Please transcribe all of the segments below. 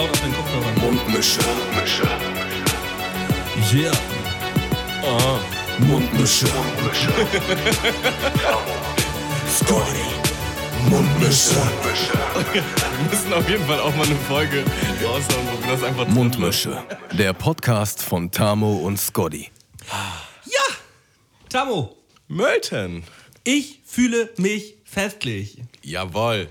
laut auf den Kopfhörern. Mundmische. Mische. Yeah. Mundmische. Mundmische. Scotty. Mundmische. Wir müssen auf jeden Fall auch mal eine Folge raushauen, wo wir das einfach drin Mundmische. Der Podcast von Tamo und Scotty. Ja! Tamo, Mölten. ich fühle mich festlich. Jawohl.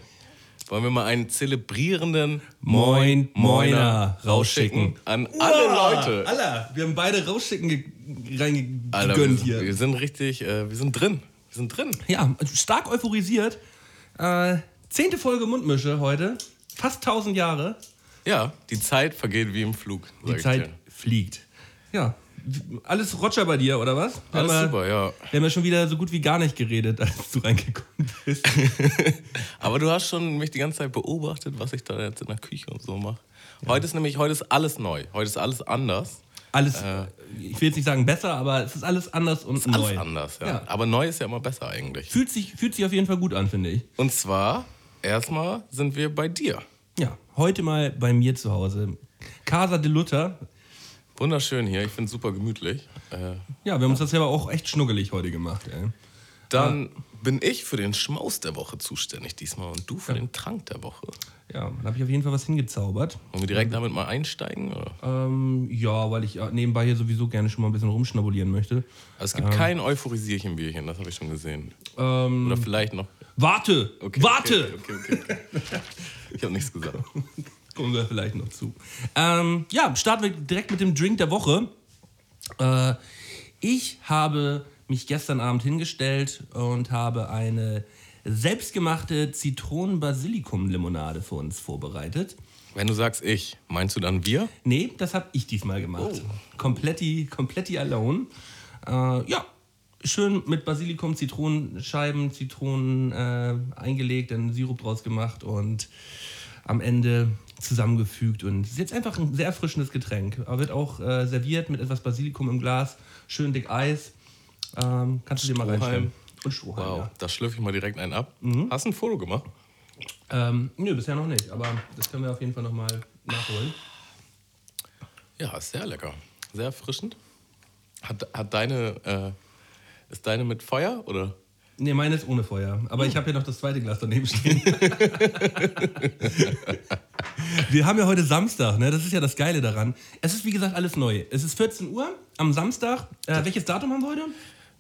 Wollen wir mal einen zelebrierenden Moin, Moiner rausschicken. an alle Leute. Alter, wir haben beide rausschicken ge Alter, reingegönnt wir, hier. wir sind richtig, äh, wir sind drin. Wir sind drin. Ja, stark euphorisiert. Äh, zehnte Folge Mundmische heute. Fast 1000 Jahre. Ja, die Zeit vergeht wie im Flug. sag Die ich Zeit dir. fliegt. Ja. Alles Roger bei dir, oder was? Wir Alles ja- super, ja. Wir haben ja schon wieder so gut wie gar nicht geredet, als du reingekommen bist. Aber du hast schon mich die ganze Zeit beobachtet, was ich da jetzt in der Küche und so mache. Heute ist nämlich, heute ist alles neu. Heute ist alles anders. Alles, ich will jetzt nicht sagen besser, aber es ist alles anders und neu. Alles anders, ja. Ja. Aber neu ist ja immer besser eigentlich. Fühlt sich, fühlt sich auf jeden Fall gut an, finde ich. Und zwar, erstmal sind wir bei dir. Ja, heute mal bei mir zu Hause. Casa de Luther. Wunderschön hier, ich finde es super gemütlich. Äh, Ja, wir haben uns das ja aber auch echt schnuggelig heute gemacht, ey. dann bin ich für den Schmaus der Woche zuständig diesmal und du für den Trank der Woche. Ja, dann habe ich auf jeden Fall was hingezaubert. Wollen wir direkt damit mal einsteigen? Ähm, ja, weil ich äh, nebenbei hier sowieso gerne schon mal ein bisschen rumschnabulieren möchte. Also es gibt kein Euphorisierchen-Bierchen, das habe ich schon gesehen. Ähm, Oder vielleicht noch. warte! Okay, warte! Okay, okay, okay, okay. Ich habe nichts gesagt. Kommen wir vielleicht noch zu. Ähm, ja, starten wir direkt mit dem Drink der Woche. Äh, ich habe mich gestern Abend hingestellt und habe eine selbstgemachte Zitronen-Basilikum-Limonade für uns vorbereitet. Wenn du sagst ich, meinst du dann wir? Nee, das habe ich diesmal gemacht. Kompletti, kompletti alone. Äh, ja, schön mit Basilikum, Zitronenscheiben, Zitronen äh, eingelegt, dann Sirup draus gemacht und am Ende zusammengefügt. Und es ist jetzt einfach ein sehr erfrischendes Getränk. Aber wird auch äh, serviert mit etwas Basilikum im Glas, schön dick Eis. Ähm, kannst du dir mal reinstellen. Und Strohhalm, Wow, ja. da schlürfe ich mal direkt einen ab. Mhm. Hast du ein Foto gemacht? Ähm, nö, bisher noch nicht, aber das können wir auf jeden Fall nochmal nachholen. Ja, ist sehr lecker. Sehr erfrischend. Hat, hat deine, äh, ist deine mit Feuer oder? Nee, meine ist ohne Feuer. Aber ich habe hier noch das zweite Glas daneben stehen. Wir haben ja heute Samstag, ne? Das ist ja das Geile daran. Es ist wie gesagt alles neu. Es ist 14 Uhr am Samstag. Äh, welches Datum haben wir heute?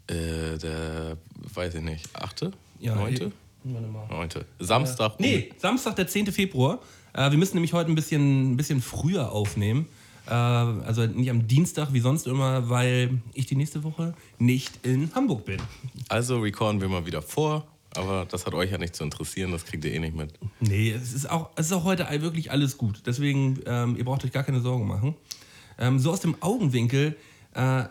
Äh, der, weiß ich nicht, achte? Ja, Neunte? eh- Warte mal. Neunte. Samstag. um- Nee, Samstag, der 10. Februar. Äh, wir müssen nämlich heute ein bisschen, ein bisschen früher aufnehmen. Äh, also nicht am Dienstag wie sonst immer, weil ich die nächste Woche nicht in Hamburg bin. Also recorden wir mal wieder vor. Aber das hat euch ja nicht zu interessieren, das kriegt ihr eh nicht mit. Nee, es ist auch, es ist auch heute wirklich alles gut. Deswegen, ähm, ihr braucht euch gar keine Sorgen machen. Ähm, so aus dem Augenwinkel äh,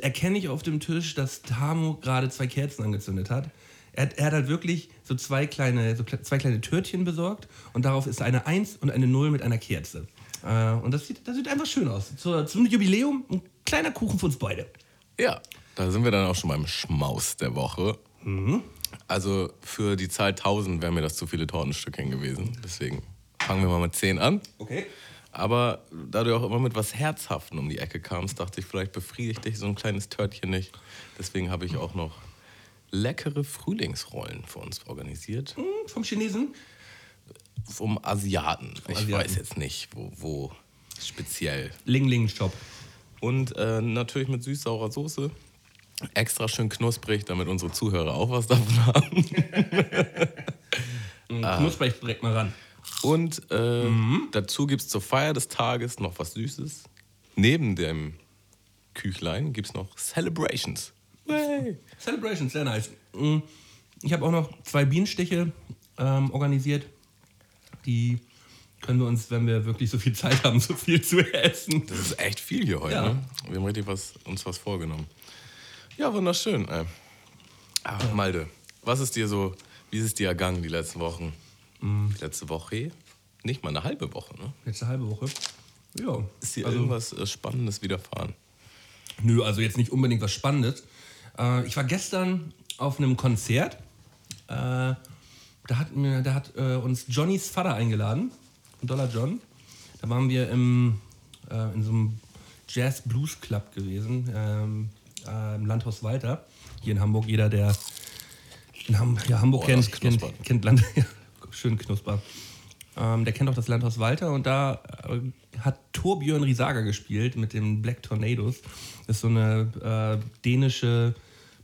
erkenne ich auf dem Tisch, dass Tamo gerade zwei Kerzen angezündet hat. Er, hat- er hat halt wirklich so zwei kleine, so zwei kleine Törtchen besorgt und darauf ist eine 1 und eine 0 mit einer Kerze. Äh, und das sieht, das sieht einfach schön aus. Zur, zum Jubiläum ein kleiner Kuchen für uns beide. Ja, da sind wir dann auch schon beim Schmaus der Woche. Mhm. Also für die Zahl 1000 wären mir das zu viele Tortenstückchen gewesen. Deswegen fangen wir mal mit 10 an. Okay. Aber da du auch immer mit was Herzhaften um die Ecke kamst, dachte ich, vielleicht befriedigt dich so ein kleines Törtchen nicht. Deswegen habe ich auch noch leckere Frühlingsrollen für uns organisiert. Hm, vom Chinesen. Vom Asiaten. ich Asiaten. weiß jetzt nicht, wo, wo speziell. Ling Ling Shop. Und äh, natürlich mit süß-saurer Soße. Extra schön knusprig, damit unsere Zuhörer auch was davon haben. Ah. Knusprig direkt mal ran. Und äh, Mhm. dazu gibt es zur Feier des Tages noch was Süßes. Neben dem Küchlein gibt es noch Celebrations. Hey. Celebration, sehr nice. Mm, Ich habe auch noch zwei Bienenstiche ähm, organisiert. Die können wir uns, wenn wir wirklich so viel Zeit haben, so viel zu essen. Das ist echt viel hier heute. Ja. Ne? Wir haben richtig was, uns was vorgenommen. Ja, wunderschön. Ey. Ach, Malde, was ist dir so, wie ist es dir ergangen die letzten Wochen? Mhm. Die letzte Woche? Nicht mal eine halbe Woche, ne? Jetzt eine halbe Woche. Ja. Ist dir also, irgendwas äh, Spannendes widerfahren? Nö, also jetzt nicht unbedingt was Spannendes. Äh, ich war gestern auf einem Konzert. Da hat, da hat äh, uns Johnnys Vater eingeladen, Dollar John. Da waren wir im, äh, in so einem Jazz-Blues-Club gewesen, ähm, äh, im Landhaus Walter. Hier in Hamburg. Jeder, der in Ham ja, Hamburg Boah, kennt, kennt, kennt Land ja, schön knusper. Ähm, der kennt auch das Landhaus Walter und da äh, hat Torbjörn Riesager gespielt mit den Black Tornadoes. Das ist so eine äh, dänische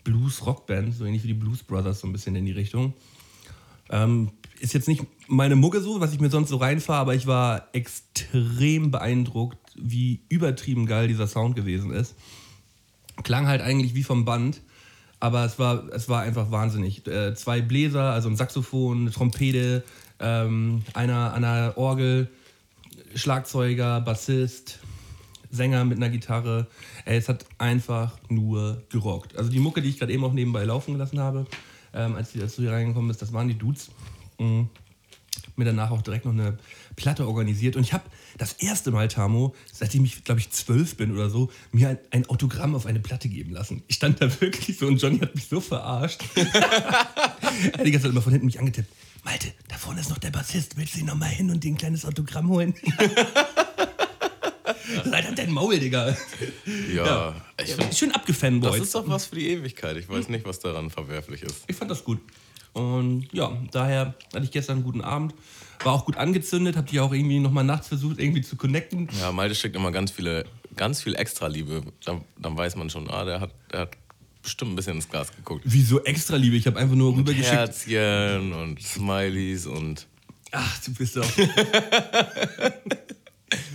Blues-Rockband, so ähnlich wie die Blues Brothers, so ein bisschen in die Richtung. Ähm, ist jetzt nicht meine Mucke so, was ich mir sonst so reinfahre, aber ich war extrem beeindruckt, wie übertrieben geil dieser Sound gewesen ist. Klang halt eigentlich wie vom Band, aber es war, es war einfach wahnsinnig. Äh, zwei Bläser, also ein Saxophon, eine Trompete, ähm, einer an der Orgel, Schlagzeuger, Bassist, Sänger mit einer Gitarre. Ey, es hat einfach nur gerockt. Also die Mucke, die ich gerade eben auch nebenbei laufen gelassen habe, ähm, als, die, als du hier reingekommen bist, das waren die Dudes. Mhm. Mir danach auch direkt noch eine Platte organisiert. Und ich habe das erste Mal, Tamo, seitdem ich, glaube ich, zwölf bin oder so, mir ein, ein Autogramm auf eine Platte geben lassen. Ich stand da wirklich so und Johnny hat mich so verarscht. er hat die ganze Zeit immer von hinten mich angetippt. Malte, da vorne ist noch der Bassist. Willst du ihn noch mal hin und dir ein kleines Autogramm holen? Seid halt dein Maul, Digga. Ja, ich find, Schön abgefanboyt. das ist doch was für die Ewigkeit. Ich weiß nicht, was daran verwerflich ist. Ich fand das gut. Und ja, daher hatte ich gestern einen guten Abend. War auch gut angezündet, hab dich auch irgendwie nochmal nachts versucht, irgendwie zu connecten. Ja, Malte schickt immer ganz viele, ganz viel Extra-Liebe. Dann, dann weiß man schon, ah, der hat, der hat bestimmt ein bisschen ins Glas geguckt. Wieso extra Liebe? Ich habe einfach nur rübergeschickt. Herzchen und Smileys und Ach, du bist doch.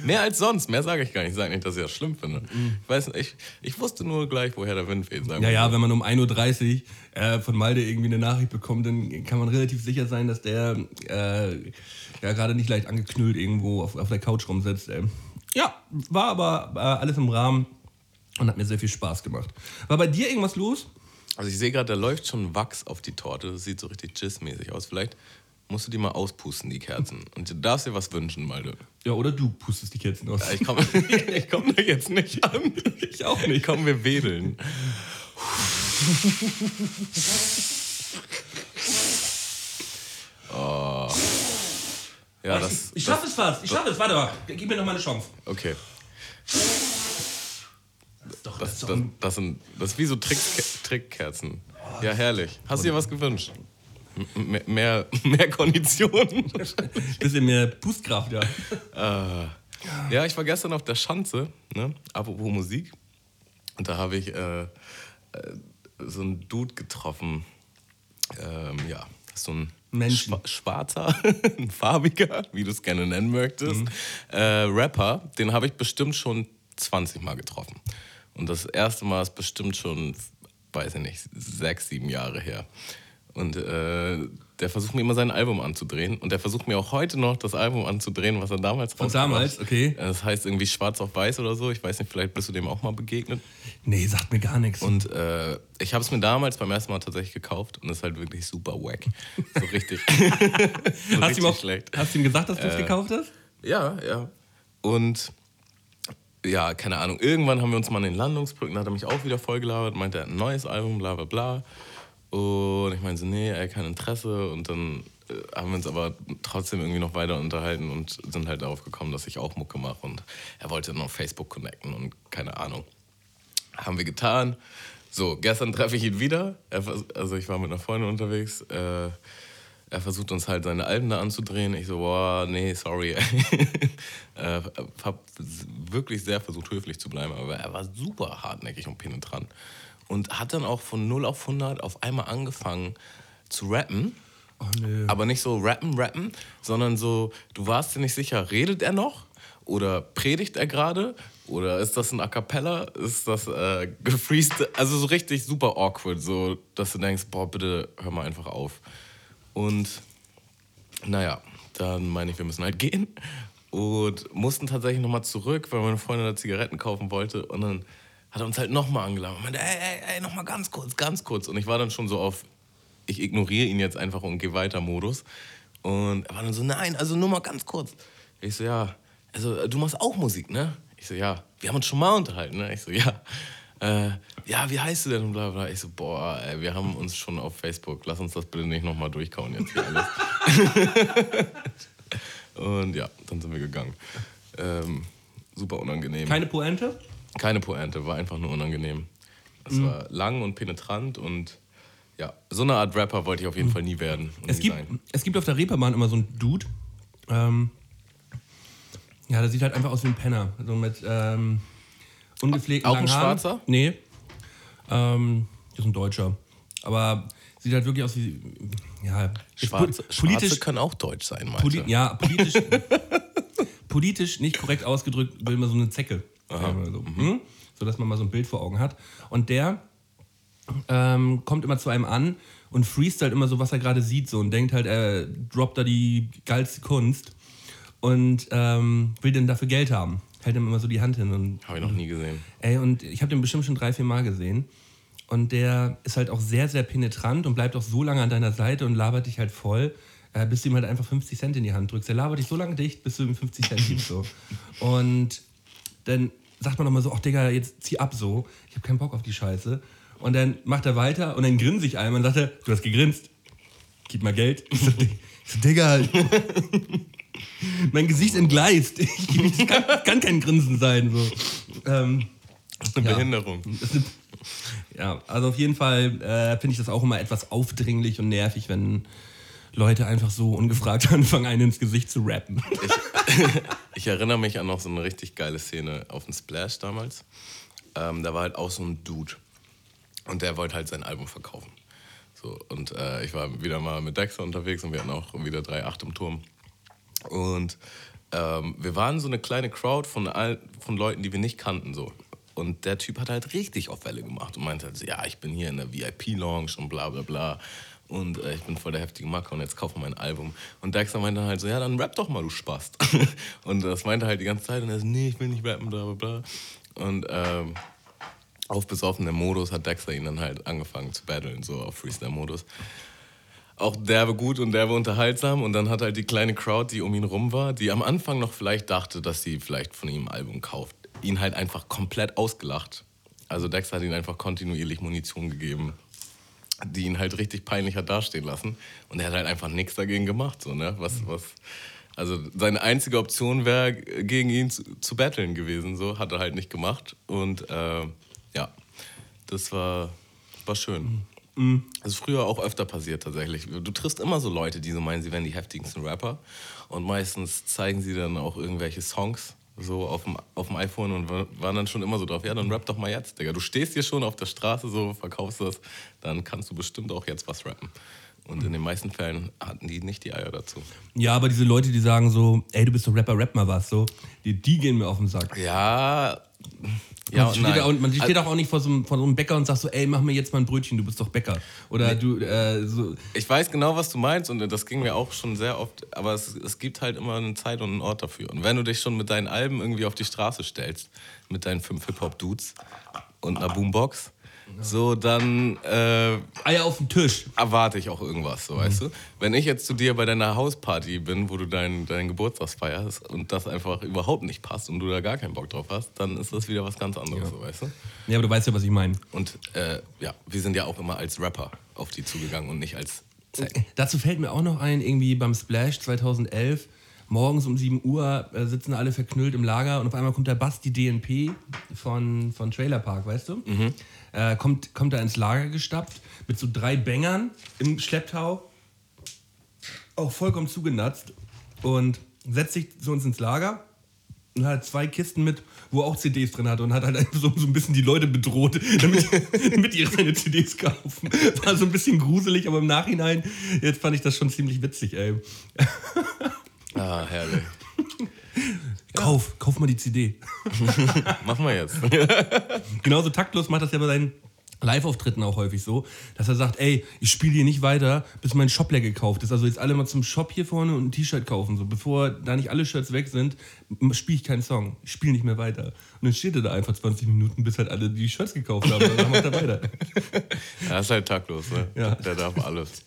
mehr als sonst. Mehr sage ich gar nicht. Ich sage nicht, dass ich das schlimm finde. Ich weiß nicht, ich, ich wusste nur gleich, woher der Wind weht. Ja, wir ja, wenn man um 1.30 Uhr äh, von Malte irgendwie eine Nachricht bekommt, dann kann man relativ sicher sein, dass der äh, ja, gerade nicht leicht angeknüllt irgendwo auf, auf der Couch rumsitzt. Ey. Ja, war aber äh, alles im Rahmen und hat mir sehr viel Spaß gemacht. War bei dir irgendwas los? Also ich sehe gerade, da läuft schon Wachs auf die Torte. Das sieht so richtig Jizz-mäßig aus. Vielleicht musst du die mal auspusten, die Kerzen. Und du darfst dir was wünschen, Malte. Ja, oder du pustest die Kerzen aus. Ja, Ich komme ich komm da jetzt nicht an. Ich auch nicht. Komm, wir wedeln. Oh. Ja, das. ich schaff es fast. Ich schaff es. Warte mal. Gib mir noch mal eine Chance. Okay. Das ist doch, Das, das, das, sind, das ist wie so Trick, Trickkerzen. Ja, herrlich. Hast du dir was gewünscht? M mehr, mehr, Konditionen? bisschen mehr Pustkraft, ja. Äh, ja, ich war gestern auf der Schanze, ne? apropos Musik. Und da habe ich äh, äh, so einen Dude getroffen. Ähm, ja, so ein Menschen. Schwa schwarzer, ein farbiger, wie du es gerne nennen möchtest, äh, Rapper. Den habe ich bestimmt schon 20 Mal getroffen. Und das erste Mal ist bestimmt schon, weiß ich nicht, sechs, sieben Jahre her. Und äh, der versucht mir immer sein Album anzudrehen. Und der versucht mir auch heute noch das Album anzudrehen, was er damals Von damals, hat. okay. Das heißt irgendwie schwarz auf weiß oder so. Ich weiß nicht, vielleicht bist du dem auch mal begegnet. Nee, sagt mir gar nichts. Und äh, ich habe es mir damals beim ersten Mal tatsächlich gekauft und es ist halt wirklich super wack. So richtig. so hast, du ihm richtig auch, schlecht. hast du ihm gesagt, dass du es Äh, gekauft hast? Ja, ja. Und ja, keine Ahnung. Irgendwann haben wir uns mal in den Landungsbrücken, da hat er mich auch wieder vollgelabert, meinte, er hat ein neues Album, bla bla bla. Und ich meinte so, nee, ey, kein Interesse. Und dann äh, haben wir uns aber trotzdem irgendwie noch weiter unterhalten und sind halt darauf gekommen, dass ich auch Mucke mache. Und er wollte dann auf Facebook connecten und keine Ahnung. Haben wir getan. So, gestern treffe ich ihn wieder. Er, also ich war mit einer Freundin unterwegs. Äh, er versucht uns halt seine Alben da anzudrehen. Ich so, boah, nee, sorry. äh, hab wirklich sehr versucht, höflich zu bleiben, aber er war super hartnäckig und penetrant. Und hat dann auch von 0 auf 100 auf einmal angefangen zu rappen. Oh, nö. Aber nicht so rappen, rappen, sondern so, du warst dir nicht sicher, redet er noch? Oder predigt er gerade? Oder ist das ein A Cappella? Ist das äh, gefreest? Also so richtig super awkward, so, dass du denkst, boah, bitte hör mal einfach auf. Und naja, dann meine ich, wir müssen halt gehen. Und mussten tatsächlich nochmal zurück, weil meine Freundin da Zigaretten kaufen wollte. Und dann hat er uns halt nochmal angeladen. Und meinte, ey, ey, ey, nochmal ganz kurz, ganz kurz. Und ich war dann schon so auf, ich ignoriere ihn jetzt einfach und gehe weiter Modus. Und er war dann so, nein, also nur mal ganz kurz. Ich so, ja, also du machst auch Musik, ne? Ich so, ja, wir haben uns schon mal unterhalten, ne? Ich so, ja. Äh, ja, wie heißt du denn? Und bla bla. Ich so, boah, ey, wir haben uns schon auf Facebook. Lass uns das bitte nicht nochmal durchkauen jetzt hier alles. und ja, dann sind wir gegangen. Ähm, super unangenehm. Keine Pointe? Keine Pointe, war einfach nur unangenehm. Es Mhm. war lang und penetrant und ja, so eine Art Rapper wollte ich auf jeden Fall nie werden. Mhm. Es gibt, sein. es gibt auf der Reeperbahn immer so einen Dude. Ähm, ja, der sieht halt einfach aus wie ein Penner. So mit ähm, ungepflegten Auch ein Haaren. Schwarzer? Nee. Ähm, ist ein Deutscher. Aber sieht halt wirklich aus wie. Ja, Schwarze, po- politisch. Schwarze können auch deutsch sein, Malte. Poli ja, politisch. politisch nicht korrekt ausgedrückt, will man so eine Zecke. So, hm? so dass man mal so ein Bild vor Augen hat. Und der ähm, kommt immer zu einem an und freestylt immer so, was er gerade sieht, so und denkt halt, er droppt da die geilste Kunst und ähm, will dann dafür Geld haben. Hält ihm immer so die Hand hin und Habe ich noch nie gesehen. Ey, und ich habe den bestimmt schon drei, vier Mal gesehen. Und der ist halt auch sehr, sehr penetrant und bleibt auch so lange an deiner Seite und labert dich halt voll, äh, bis du ihm halt einfach 50 Cent in die Hand drückst. Der labert dich so lange dicht, bis du ihm 50 Cent gibst. So. Und dann sagt man nochmal so, ach Digga, jetzt zieh ab so. Ich habe keinen Bock auf die Scheiße. Und dann macht er weiter und dann grinst sich einmal und sagt er, du hast gegrinst. Gib mal Geld. Ich so, Dig- ich so Digga. mein Gesicht entgleist. Ich, das kann, kann kein Grinsen sein. So. Ähm, Das ist eine Ja. Behinderung. ja, also auf jeden Fall äh, finde ich das auch immer etwas aufdringlich und nervig, wenn Leute einfach so ungefragt anfangen, einen ins Gesicht zu rappen. Ich erinnere mich an noch so eine richtig geile Szene auf dem Splash damals. Ähm, da war halt auch so ein Dude. Und der wollte halt sein Album verkaufen. So, und äh, ich war wieder mal mit Dexter unterwegs und wir hatten auch wieder 3,8 im Turm. Und ähm, wir waren so eine kleine Crowd von, all, von Leuten, die wir nicht kannten. So. Und der Typ hat halt richtig auf Welle gemacht und meinte halt ja, ich bin hier in der VIP-Lounge und bla bla bla. Und äh, ich bin voll der heftige Macker und jetzt kaufe mein Album. Und Dexter meinte halt so, ja, dann rap doch mal, du Spast. und das meinte halt die ganze Zeit und er so, nee, ich will nicht rappen, bla bla bla. Und ähm, auf besoffener Modus hat Dexter ihn dann halt angefangen zu battlen, so auf Freestyle-Modus auch derbe gut und derbe unterhaltsam. Und dann hat halt die kleine Crowd, die um ihn rum war, die am Anfang noch vielleicht dachte, dass sie vielleicht von ihm ein Album kauft, ihn halt einfach komplett ausgelacht. Also Dexter hat ihm einfach kontinuierlich Munition gegeben, die ihn halt richtig peinlich hat dastehen lassen. Und er hat halt einfach nichts dagegen gemacht. So, ne? was, was, also seine einzige Option wäre, gegen ihn zu, zu battlen gewesen. So hat er halt nicht gemacht. Und äh, ja, das war, war schön. Das ist früher auch öfter passiert tatsächlich. Du triffst immer so Leute, die so meinen, sie wären die heftigsten Rapper. Und meistens zeigen sie dann auch irgendwelche Songs so auf dem, auf dem iPhone und wa- waren dann schon immer so drauf, ja, dann rap doch mal jetzt, Digga. Du stehst hier schon auf der Straße, so verkaufst das, dann kannst du bestimmt auch jetzt was rappen. Und in den meisten Fällen hatten die nicht die Eier dazu. Ja, aber diese Leute, die sagen so, ey, du bist doch Rapper, rap mal was, so, die, die gehen mir auf den Sack. Ja, ja man steht, nein. und man steht Also- auch, auch nicht vor so, einem, vor so einem Bäcker und sagt so, ey, mach mir jetzt mal ein Brötchen, du bist doch Bäcker. Oder du, äh, so. Ich weiß genau, was du meinst und das ging mir auch schon sehr oft, aber es, es gibt halt immer eine Zeit und einen Ort dafür. Und wenn du dich schon mit deinen Alben irgendwie auf die Straße stellst, mit deinen fünf Hip-Hop-Dudes und einer Boombox, so dann äh, Eier auf den Tisch. erwarte ich auch irgendwas, so weißt du. Wenn ich jetzt zu dir bei deiner Hausparty bin, wo du deinen deinen Geburtstag feierst und das einfach überhaupt nicht passt und du da gar keinen Bock drauf hast, dann ist das wieder was ganz anderes, so weißt du. Ja, aber du weißt ja, was ich meine. Und äh, ja, wir sind ja auch immer als Rapper auf die zugegangen und nicht als Zeck. Dazu fällt mir auch noch ein, irgendwie beim Splash 2011, morgens um 7 Uhr äh, sitzen alle verknüllt im Lager und auf einmal kommt der Basti DNP von, von Trailer Park, weißt du? Äh, kommt, kommt da ins Lager gestapft mit so drei Bängern im Schlepptau, auch vollkommen zugenatzt und setzt sich zu uns ins Lager und hat zwei Kisten mit, wo er auch CDs drin hatte und hat halt so, so ein bisschen die Leute bedroht, damit, damit die seine CDs kaufen. War so ein bisschen gruselig, aber im Nachhinein, jetzt fand ich das schon ziemlich witzig, ey. Ah, herrlich. Kauf, kauf mal die CD. Machen wir jetzt. Genauso taktlos macht das ja bei seinen Live-Auftritten auch häufig so, dass er sagt, ey, ich spiele hier nicht weiter, bis mein Shop leer gekauft ist. Also jetzt alle mal zum Shop hier vorne und ein T-Shirt kaufen. So, bevor da nicht alle Shirts weg sind, spiele ich keinen Song. Ich spiele nicht mehr weiter. Und dann steht er da einfach 20 Minuten, bis halt alle die Shirts gekauft haben. Und dann macht er weiter. Er ist halt taktlos, ne? Ja. Der darf alles.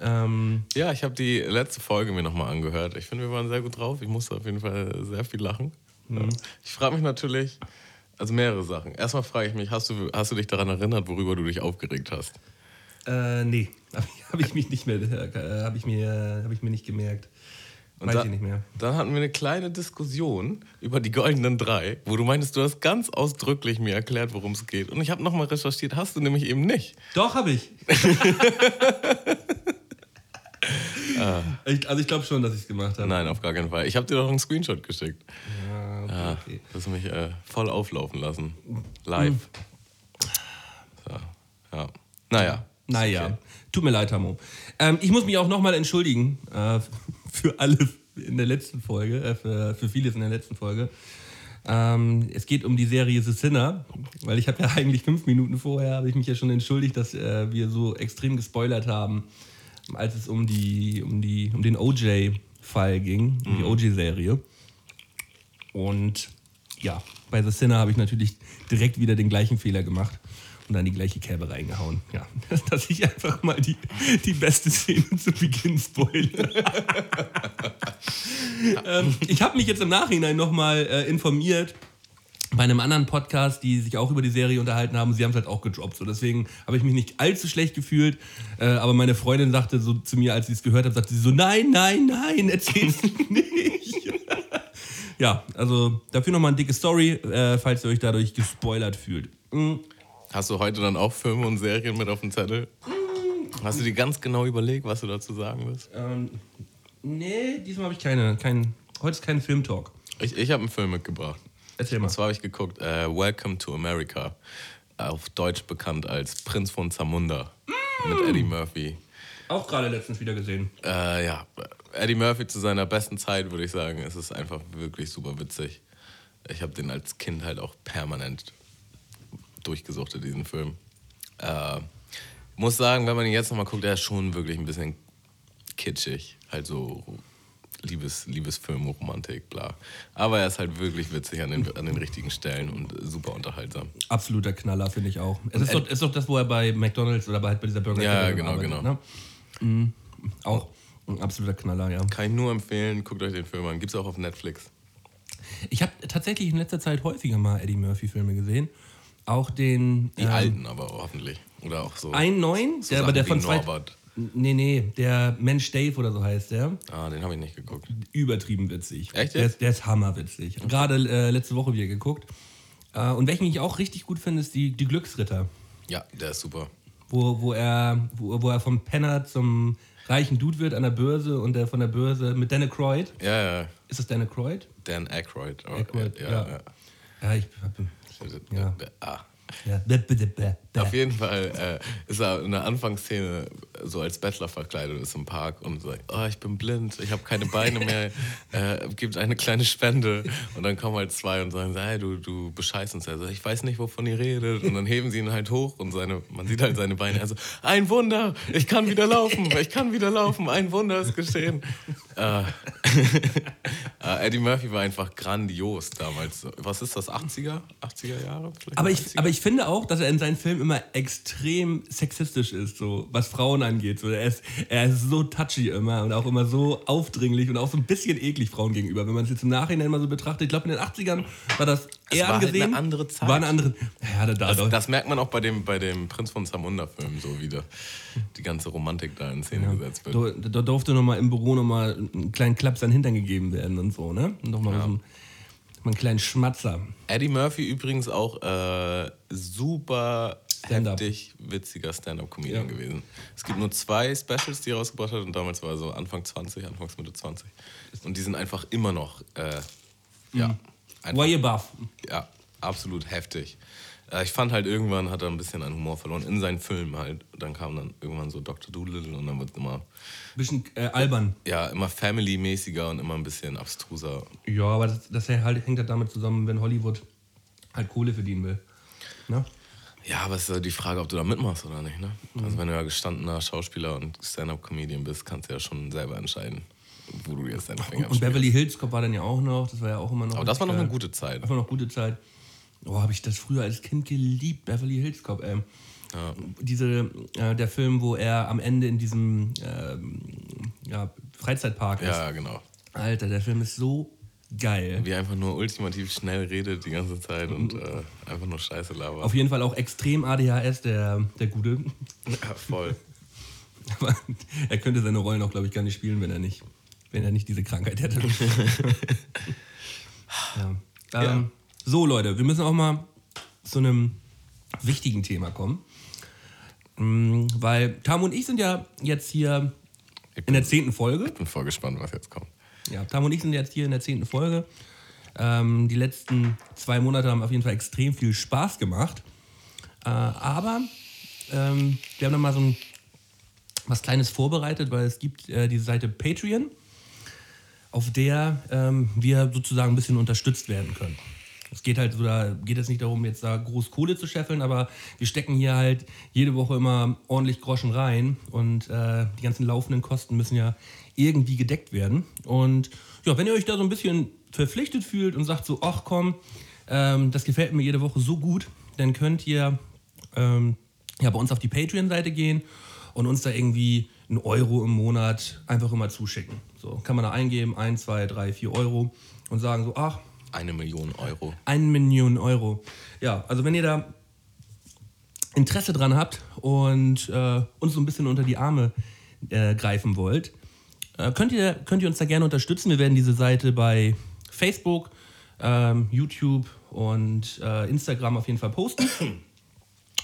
Ähm, Ja, ich habe die letzte Folge mir nochmal angehört. Ich finde, wir waren sehr gut drauf. Ich musste auf jeden Fall sehr viel lachen. Mhm. Ich frage mich natürlich, also mehrere Sachen. Erstmal frage ich mich, hast du, hast du dich daran erinnert, worüber du dich aufgeregt hast? äh, nee, habe ich, hab ich mich nicht mehr, äh, habe ich, mir, hab ich mir nicht gemerkt. Und Weiß da- ich nicht mehr. Dann hatten wir eine kleine Diskussion über die goldenen drei, wo du meintest, du hast ganz ausdrücklich mir erklärt, worum es geht. Und ich habe nochmal recherchiert, hast du nämlich eben nicht. Doch, habe ich. Ah. ich. Also ich glaube schon, dass ich es gemacht habe. Nein, auf gar keinen Fall. Ich habe dir doch einen Screenshot geschickt. Ja, okay, Ja, okay. das mich äh, voll auflaufen lassen. Live. So, ja. Naja. Naja, Okay. tut mir leid, Hamo. Ähm, ich muss mich auch nochmal entschuldigen äh, für alles in der letzten Folge, äh, für, für vieles in der letzten Folge. Ähm, es geht um die Serie The Sinner, weil ich habe ja eigentlich fünf Minuten vorher, habe ich mich ja schon entschuldigt, dass äh, wir so extrem gespoilert haben, als es um, die, um, die, um den OJ-Fall ging, um die OJ-Serie. Und ja, bei The Sinner habe ich natürlich direkt wieder den gleichen Fehler gemacht und dann die gleiche Kerbe reingehauen. Ja, dass ich einfach mal die, die beste Szene zu Beginn spoilere. ähm, ich habe mich jetzt im Nachhinein nochmal äh, informiert bei einem anderen Podcast, die sich auch über die Serie unterhalten haben. Sie haben es halt auch gedroppt. So. Deswegen habe ich mich nicht allzu schlecht gefühlt. Äh, aber meine Freundin sagte so zu mir, als sie es gehört hat, sagte sie so, nein, nein, nein, erzähl's nicht. ja, also dafür nochmal eine dicke Story, äh, falls ihr euch dadurch gespoilert fühlt. Mm. Hast du heute dann auch Filme und Serien mit auf dem Zettel? Hast du dir ganz genau überlegt, was du dazu sagen willst? Ähm, nee, diesmal habe ich keine, kein, heute ist kein Filmtalk. Ich, ich habe einen Film mitgebracht. Erzähl mal. Und zwar habe ich geguckt, äh, Welcome to America. Auf Deutsch bekannt als Prinz von Zamunda. Mit Eddie Murphy. Auch gerade letztens wieder gesehen. Äh, ja, Eddie Murphy zu seiner besten Zeit, würde ich sagen. Es ist einfach wirklich super witzig. Ich habe den als Kind halt auch permanent durchgesuchtet, diesen Film. Äh, muss sagen, wenn man ihn jetzt nochmal guckt, der ist schon wirklich ein bisschen kitschig. Halt so Liebes, Liebesfilm, Romantik, bla. Aber er ist halt wirklich witzig an den, an den richtigen Stellen und super unterhaltsam. Absoluter Knaller, finde ich auch. Es ist doch, ist doch das, wo er bei McDonalds oder bei, bei dieser Burger Ja, genau, arbeitet, genau. Ne? Mhm. Auch ein absoluter Knaller, ja. Kann ich nur empfehlen, guckt euch den Film an. Gibt's auch auf Netflix. Ich habe tatsächlich in letzter Zeit häufiger mal Eddie Murphy-Filme gesehen. Auch den. Die ähm, alten aber hoffentlich. Oder auch so. Einen neuen, so der, aber der von. Norbert. Nee, nee, der Mensch Dave oder so heißt der. Ah, den habe ich nicht geguckt. Übertrieben witzig. Echt Der jetzt? ist, der ist hammerwitzig. Gerade äh, letzte Woche wieder geguckt. Äh, und welchen ich auch richtig gut finde, ist die, die Glücksritter. Ja, der ist super. wo, wo, er, wo, wo er vom Penner zum reichen Dude wird an der Börse und der von der Börse mit Dan Aykroyd. Ja, ja. Ist das Dan Aykroyd? Dan Aykroyd. Oh, Aykroyd, ja, ja. ja. Ja, ich hab, Ja. Ah. ja. Auf jeden Fall äh, ist er in der Anfangsszene so als Bettler verkleidet ist im Park und sagt, oh, ich bin blind, ich habe keine Beine mehr, äh, gibt eine kleine Spende. Und dann kommen halt zwei und sagen, hey, du, du bescheißt uns. Er sagt, ich weiß nicht, wovon ihr redet. Und dann heben sie ihn halt hoch und seine, man sieht halt seine Beine. Also, ein Wunder, ich kann wieder laufen, ich kann wieder laufen, ein Wunder ist geschehen. Äh, äh, Eddie Murphy war einfach grandios damals. Was ist das, 80er? 80er Jahre? Vielleicht Aber 90er? ich, aber ich finde auch, dass er in seinen Filmen immer extrem sexistisch ist, so was Frauen angeht. So, er, ist, er ist so touchy immer und auch immer so aufdringlich und auch so ein bisschen eklig Frauen gegenüber. Wenn man es jetzt im Nachhinein mal so betrachtet, ich glaube in den 80ern war das eher war halt angesehen. eine andere Zeit. War eine andere. Ja, da, da, Das, da. das merkt man auch bei dem, bei dem Prinz von Zamunda-Film so wieder. Die ganze Romantik da in Szene gesetzt wird. Da, da durfte noch mal im Büro noch mal einen kleinen Klaps an den Hintern gegeben werden und so, ne? Und noch mal so einen, mal einen kleinen Schmatzer. Eddie Murphy übrigens auch äh, super Stand-up. heftig witziger Stand-Up-Comedian Ja. gewesen. Es gibt nur zwei Specials, die er rausgebracht hat und damals war er so Anfang 20, Anfangs Mitte 20. Und die sind einfach immer noch, äh, ja, einfach, Way above. ja, absolut heftig. Äh, ich fand halt irgendwann hat er ein bisschen an Humor verloren, in seinen Filmen halt. Dann kam dann irgendwann so Dr. Doolittle und dann wird es immer, Bisschen äh, albern. ja, immer family-mäßiger und immer ein bisschen abstruser. Ja, aber das, das halt, hängt halt damit zusammen, wenn Hollywood halt Kohle verdienen will. Ne? Ja, aber es ist ja die Frage, ob du da mitmachst oder nicht. Ne? Also wenn du ja gestandener Schauspieler und Stand-Up-Comedian bist, kannst du ja schon selber entscheiden, wo du jetzt deine Finger Und, und Beverly Hills Cop war dann ja auch noch. Das war ja auch immer noch. Aber das war noch eine gute Zeit. Das war noch gute Zeit. Oh, habe ich das früher als Kind geliebt, Beverly Hills Cop. Ähm, Ja. Diese, äh, der Film, wo er am Ende in diesem ähm, ja, Freizeitpark ist. Ja, genau. Alter, der Film ist so geil. Wie er einfach nur ultimativ schnell redet die ganze Zeit und äh, einfach nur Scheiße labert. Auf jeden Fall auch extrem ADHS, der, der Gute. ja, voll. Aber er könnte seine Rollen auch, glaube ich, gar nicht spielen, wenn er nicht wenn er nicht diese Krankheit hätte. ja. Ähm, So, Leute, wir müssen auch mal zu einem wichtigen Thema kommen. Mm, Weil Tam und ich sind ja jetzt hier in der zehnten Folge. Ich bin voll gespannt, was jetzt kommt. Ja, Tam und ich sind jetzt hier in der zehnten Folge. Ähm, die letzten zwei Monate haben auf jeden Fall extrem viel Spaß gemacht. Äh, aber ähm, wir haben noch mal so ein, was Kleines vorbereitet, weil es gibt äh, die Seite Patreon, auf der ähm, wir sozusagen ein bisschen unterstützt werden können. Es geht halt so, da geht es nicht darum, jetzt da groß Kohle zu scheffeln, aber wir stecken hier halt jede Woche immer ordentlich Groschen rein und äh, die ganzen laufenden Kosten müssen ja irgendwie gedeckt werden. Und ja, wenn ihr euch da so ein bisschen verpflichtet fühlt und sagt so, ach komm, ähm, das gefällt mir jede Woche so gut, dann könnt ihr ähm, ja, bei uns auf die Patreon-Seite gehen und uns da irgendwie einen Euro im Monat einfach immer zuschicken. So kann man da eingeben, 1, 2, 3, 4 Euro und sagen so, ach, Eine Million Euro. 1 Million Euro. Ja, also wenn ihr da Interesse dran habt und äh, uns so ein bisschen unter die Arme äh, greifen wollt, äh, könnt, ihr, könnt ihr uns da gerne unterstützen. Wir werden diese Seite bei Facebook, ähm, YouTube und äh, Instagram auf jeden Fall posten.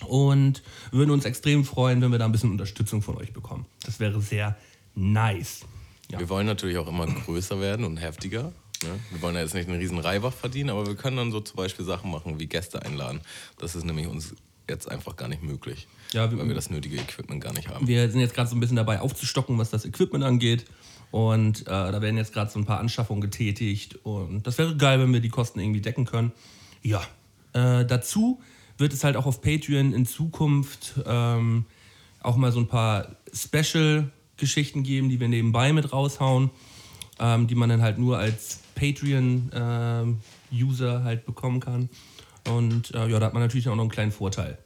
Und würden uns extrem freuen, wenn wir da ein bisschen Unterstützung von euch bekommen. Das wäre sehr nice. Ja. Wir wollen natürlich auch immer größer werden und heftiger. Ne? Wir wollen ja jetzt nicht einen riesen Reibach verdienen, aber wir können dann so zum Beispiel Sachen machen wie Gäste einladen. Das ist nämlich uns jetzt einfach gar nicht möglich, Ja, wir- weil wir das nötige Equipment gar nicht haben. Wir sind jetzt gerade so ein bisschen dabei aufzustocken, was das Equipment angeht. Und äh, da werden jetzt gerade so ein paar Anschaffungen getätigt. Und das wäre geil, wenn wir die Kosten irgendwie decken können. Ja. Äh, dazu wird es halt auch auf Patreon in Zukunft ähm, auch mal so ein paar Special-Geschichten geben, die wir nebenbei mit raushauen, ähm, die man dann halt nur als Patreon-User halt bekommen kann. Und äh, ja, da hat man natürlich auch noch einen kleinen Vorteil.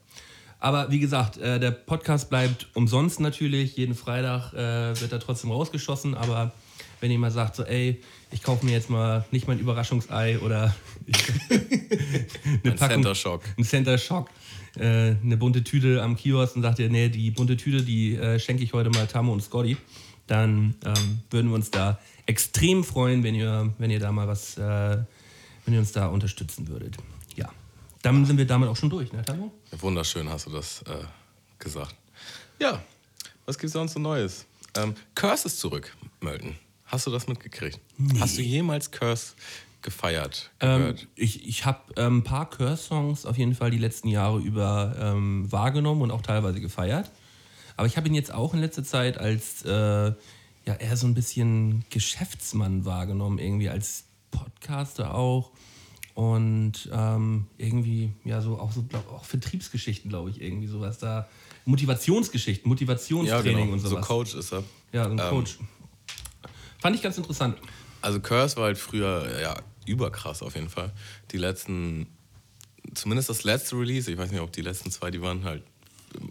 Aber wie gesagt, äh, der Podcast bleibt umsonst natürlich. Jeden Freitag äh, wird er trotzdem rausgeschossen. Aber wenn ihr mal sagt, so, ey, ich kaufe mir jetzt mal nicht mein Überraschungsei oder eine Ein Center Shock. ein Center Shock, äh, eine bunte Tüte am Kiosk und sagt ihr, nee, die bunte Tüte, die äh, schenke ich heute mal Tamo und Scotty, dann ähm, würden wir uns da extrem freuen, wenn ihr, wenn ihr da mal was, äh, wenn ihr uns da unterstützen würdet. Ja, dann sind wir damit auch schon durch, ne, Tamo? Wunderschön hast du das äh, gesagt. Ja, was gibt's sonst so Neues? Ähm, Curse ist zurück, Mölten. Hast du das mitgekriegt? Hast du jemals Curse gefeiert, Ähm, gehört? ich ich habe ähm, ein paar Curse-Songs auf jeden Fall die letzten Jahre über ähm, wahrgenommen und auch teilweise gefeiert. Aber ich habe ihn jetzt auch in letzter Zeit als äh, ja, eher so ein bisschen Geschäftsmann wahrgenommen, irgendwie als Podcaster auch. Und ähm, irgendwie, ja, so auch so glaub, auch Vertriebsgeschichten, glaube ich, irgendwie sowas da. Motivationsgeschichten, ja, Motivationstraining genau. und So sowas. Coach ist er. ja, so ein Ähm, Coach. Fand ich ganz interessant. Also Curse war halt früher ja überkrass auf jeden Fall. Die letzten, zumindest das letzte Release, ich weiß nicht, ob die letzten zwei, die waren halt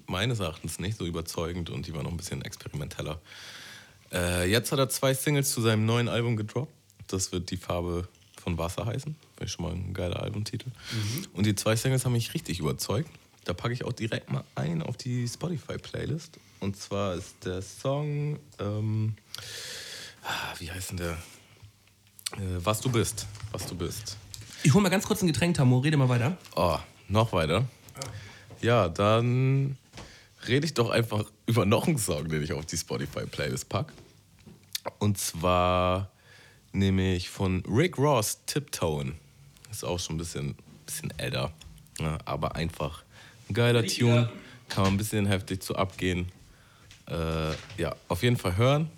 meines Erachtens nicht so überzeugend und die waren noch ein bisschen experimenteller. Äh, jetzt hat er zwei Singles zu seinem neuen Album gedroppt. Das wird Die Farbe von Wasser heißen. Finde ich schon mal ein geiler Albumtitel. Und die zwei Singles haben mich richtig überzeugt. Da packe ich auch direkt mal ein auf die Spotify-Playlist. Und zwar ist der Song, ähm, ah, wie heißt denn der? Äh, was du bist. Was du bist. Ich hole mal ganz kurz ein Getränk, Tamo, rede mal weiter. Oh, noch weiter. Ja, dann rede ich doch einfach über noch einen Song, den ich auf die Spotify-Playlist pack. Und zwar nehme ich von Rick Ross Tiptoen. Ist auch schon ein bisschen, bisschen älter. Ja, aber einfach ein geiler Richtiger- Tune. Kann man ein bisschen heftig zu abgehen. Äh, ja, auf jeden Fall hören.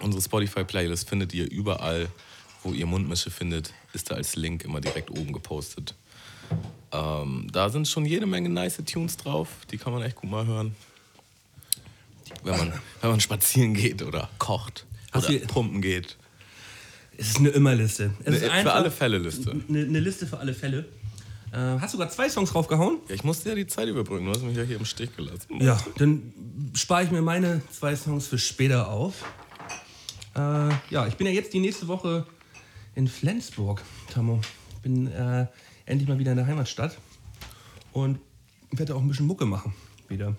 Unsere Spotify-Playlist findet ihr überall, wo ihr Mundmische findet. Ist da als Link immer direkt oben gepostet. Ähm, da sind schon jede Menge nice Tunes drauf. Die kann man echt gut mal hören. Wenn man, wenn man spazieren geht oder kocht Hast oder pumpen geht. Es ist eine Immerliste. Es Eine ist für einfach alle Fälle Liste. Eine, eine Liste für alle Fälle. Äh, hast du gerade zwei Songs draufgehauen? Ja, ich musste ja die Zeit überbrücken. Du hast mich ja hier im Stich gelassen. Ja, dann spare ich mir meine zwei Songs für später auf. Äh, ja, ich bin ja jetzt die nächste Woche in Flensburg. Ich bin äh, endlich mal wieder in der Heimatstadt und werde auch ein bisschen Mucke machen wieder.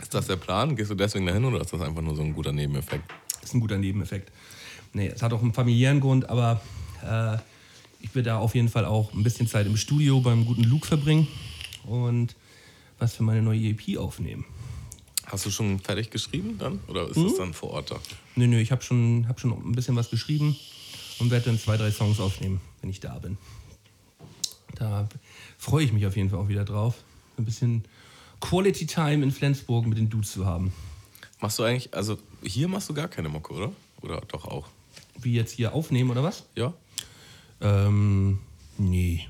Ist das der Plan? Gehst du deswegen dahin oder ist das einfach nur so ein guter Nebeneffekt? ist ein guter Nebeneffekt. Nee, es hat auch einen familiären Grund, aber äh, ich will da auf jeden Fall auch ein bisschen Zeit im Studio beim guten Luke verbringen und was für meine neue EP aufnehmen. Hast du schon fertig geschrieben dann? Oder ist das dann vor Ort da? Nö, nö, ich habe schon, hab schon ein bisschen was geschrieben und werde dann zwei, drei Songs aufnehmen, wenn ich da bin. Da freue ich mich auf jeden Fall auch wieder drauf. Ein bisschen Quality Time in Flensburg mit den Dudes zu haben. Machst du eigentlich, also hier machst du gar keine Mucke, oder? Oder doch auch? Wie jetzt hier aufnehmen oder was? Ja? Ähm, nee.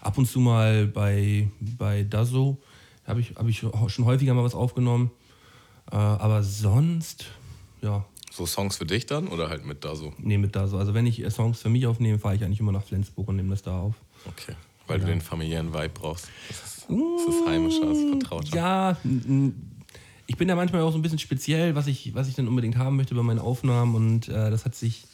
Ab und zu mal bei, bei Dazo habe ich, hab ich schon häufiger mal was aufgenommen. Äh, aber sonst, ja, So Songs für dich dann oder halt mit da so? nee, mit Dazo. Also wenn ich äh, Songs für mich aufnehme, fahre ich eigentlich immer nach Flensburg und nehme das da auf. Okay. Weil du den familiären Vibe brauchst. Das ist, das ist heimischer, das ist vertrauter. Ja, ich bin da manchmal auch so ein bisschen speziell, was ich, was ich dann unbedingt haben möchte bei meinen Aufnahmen. Und äh, das hat sich,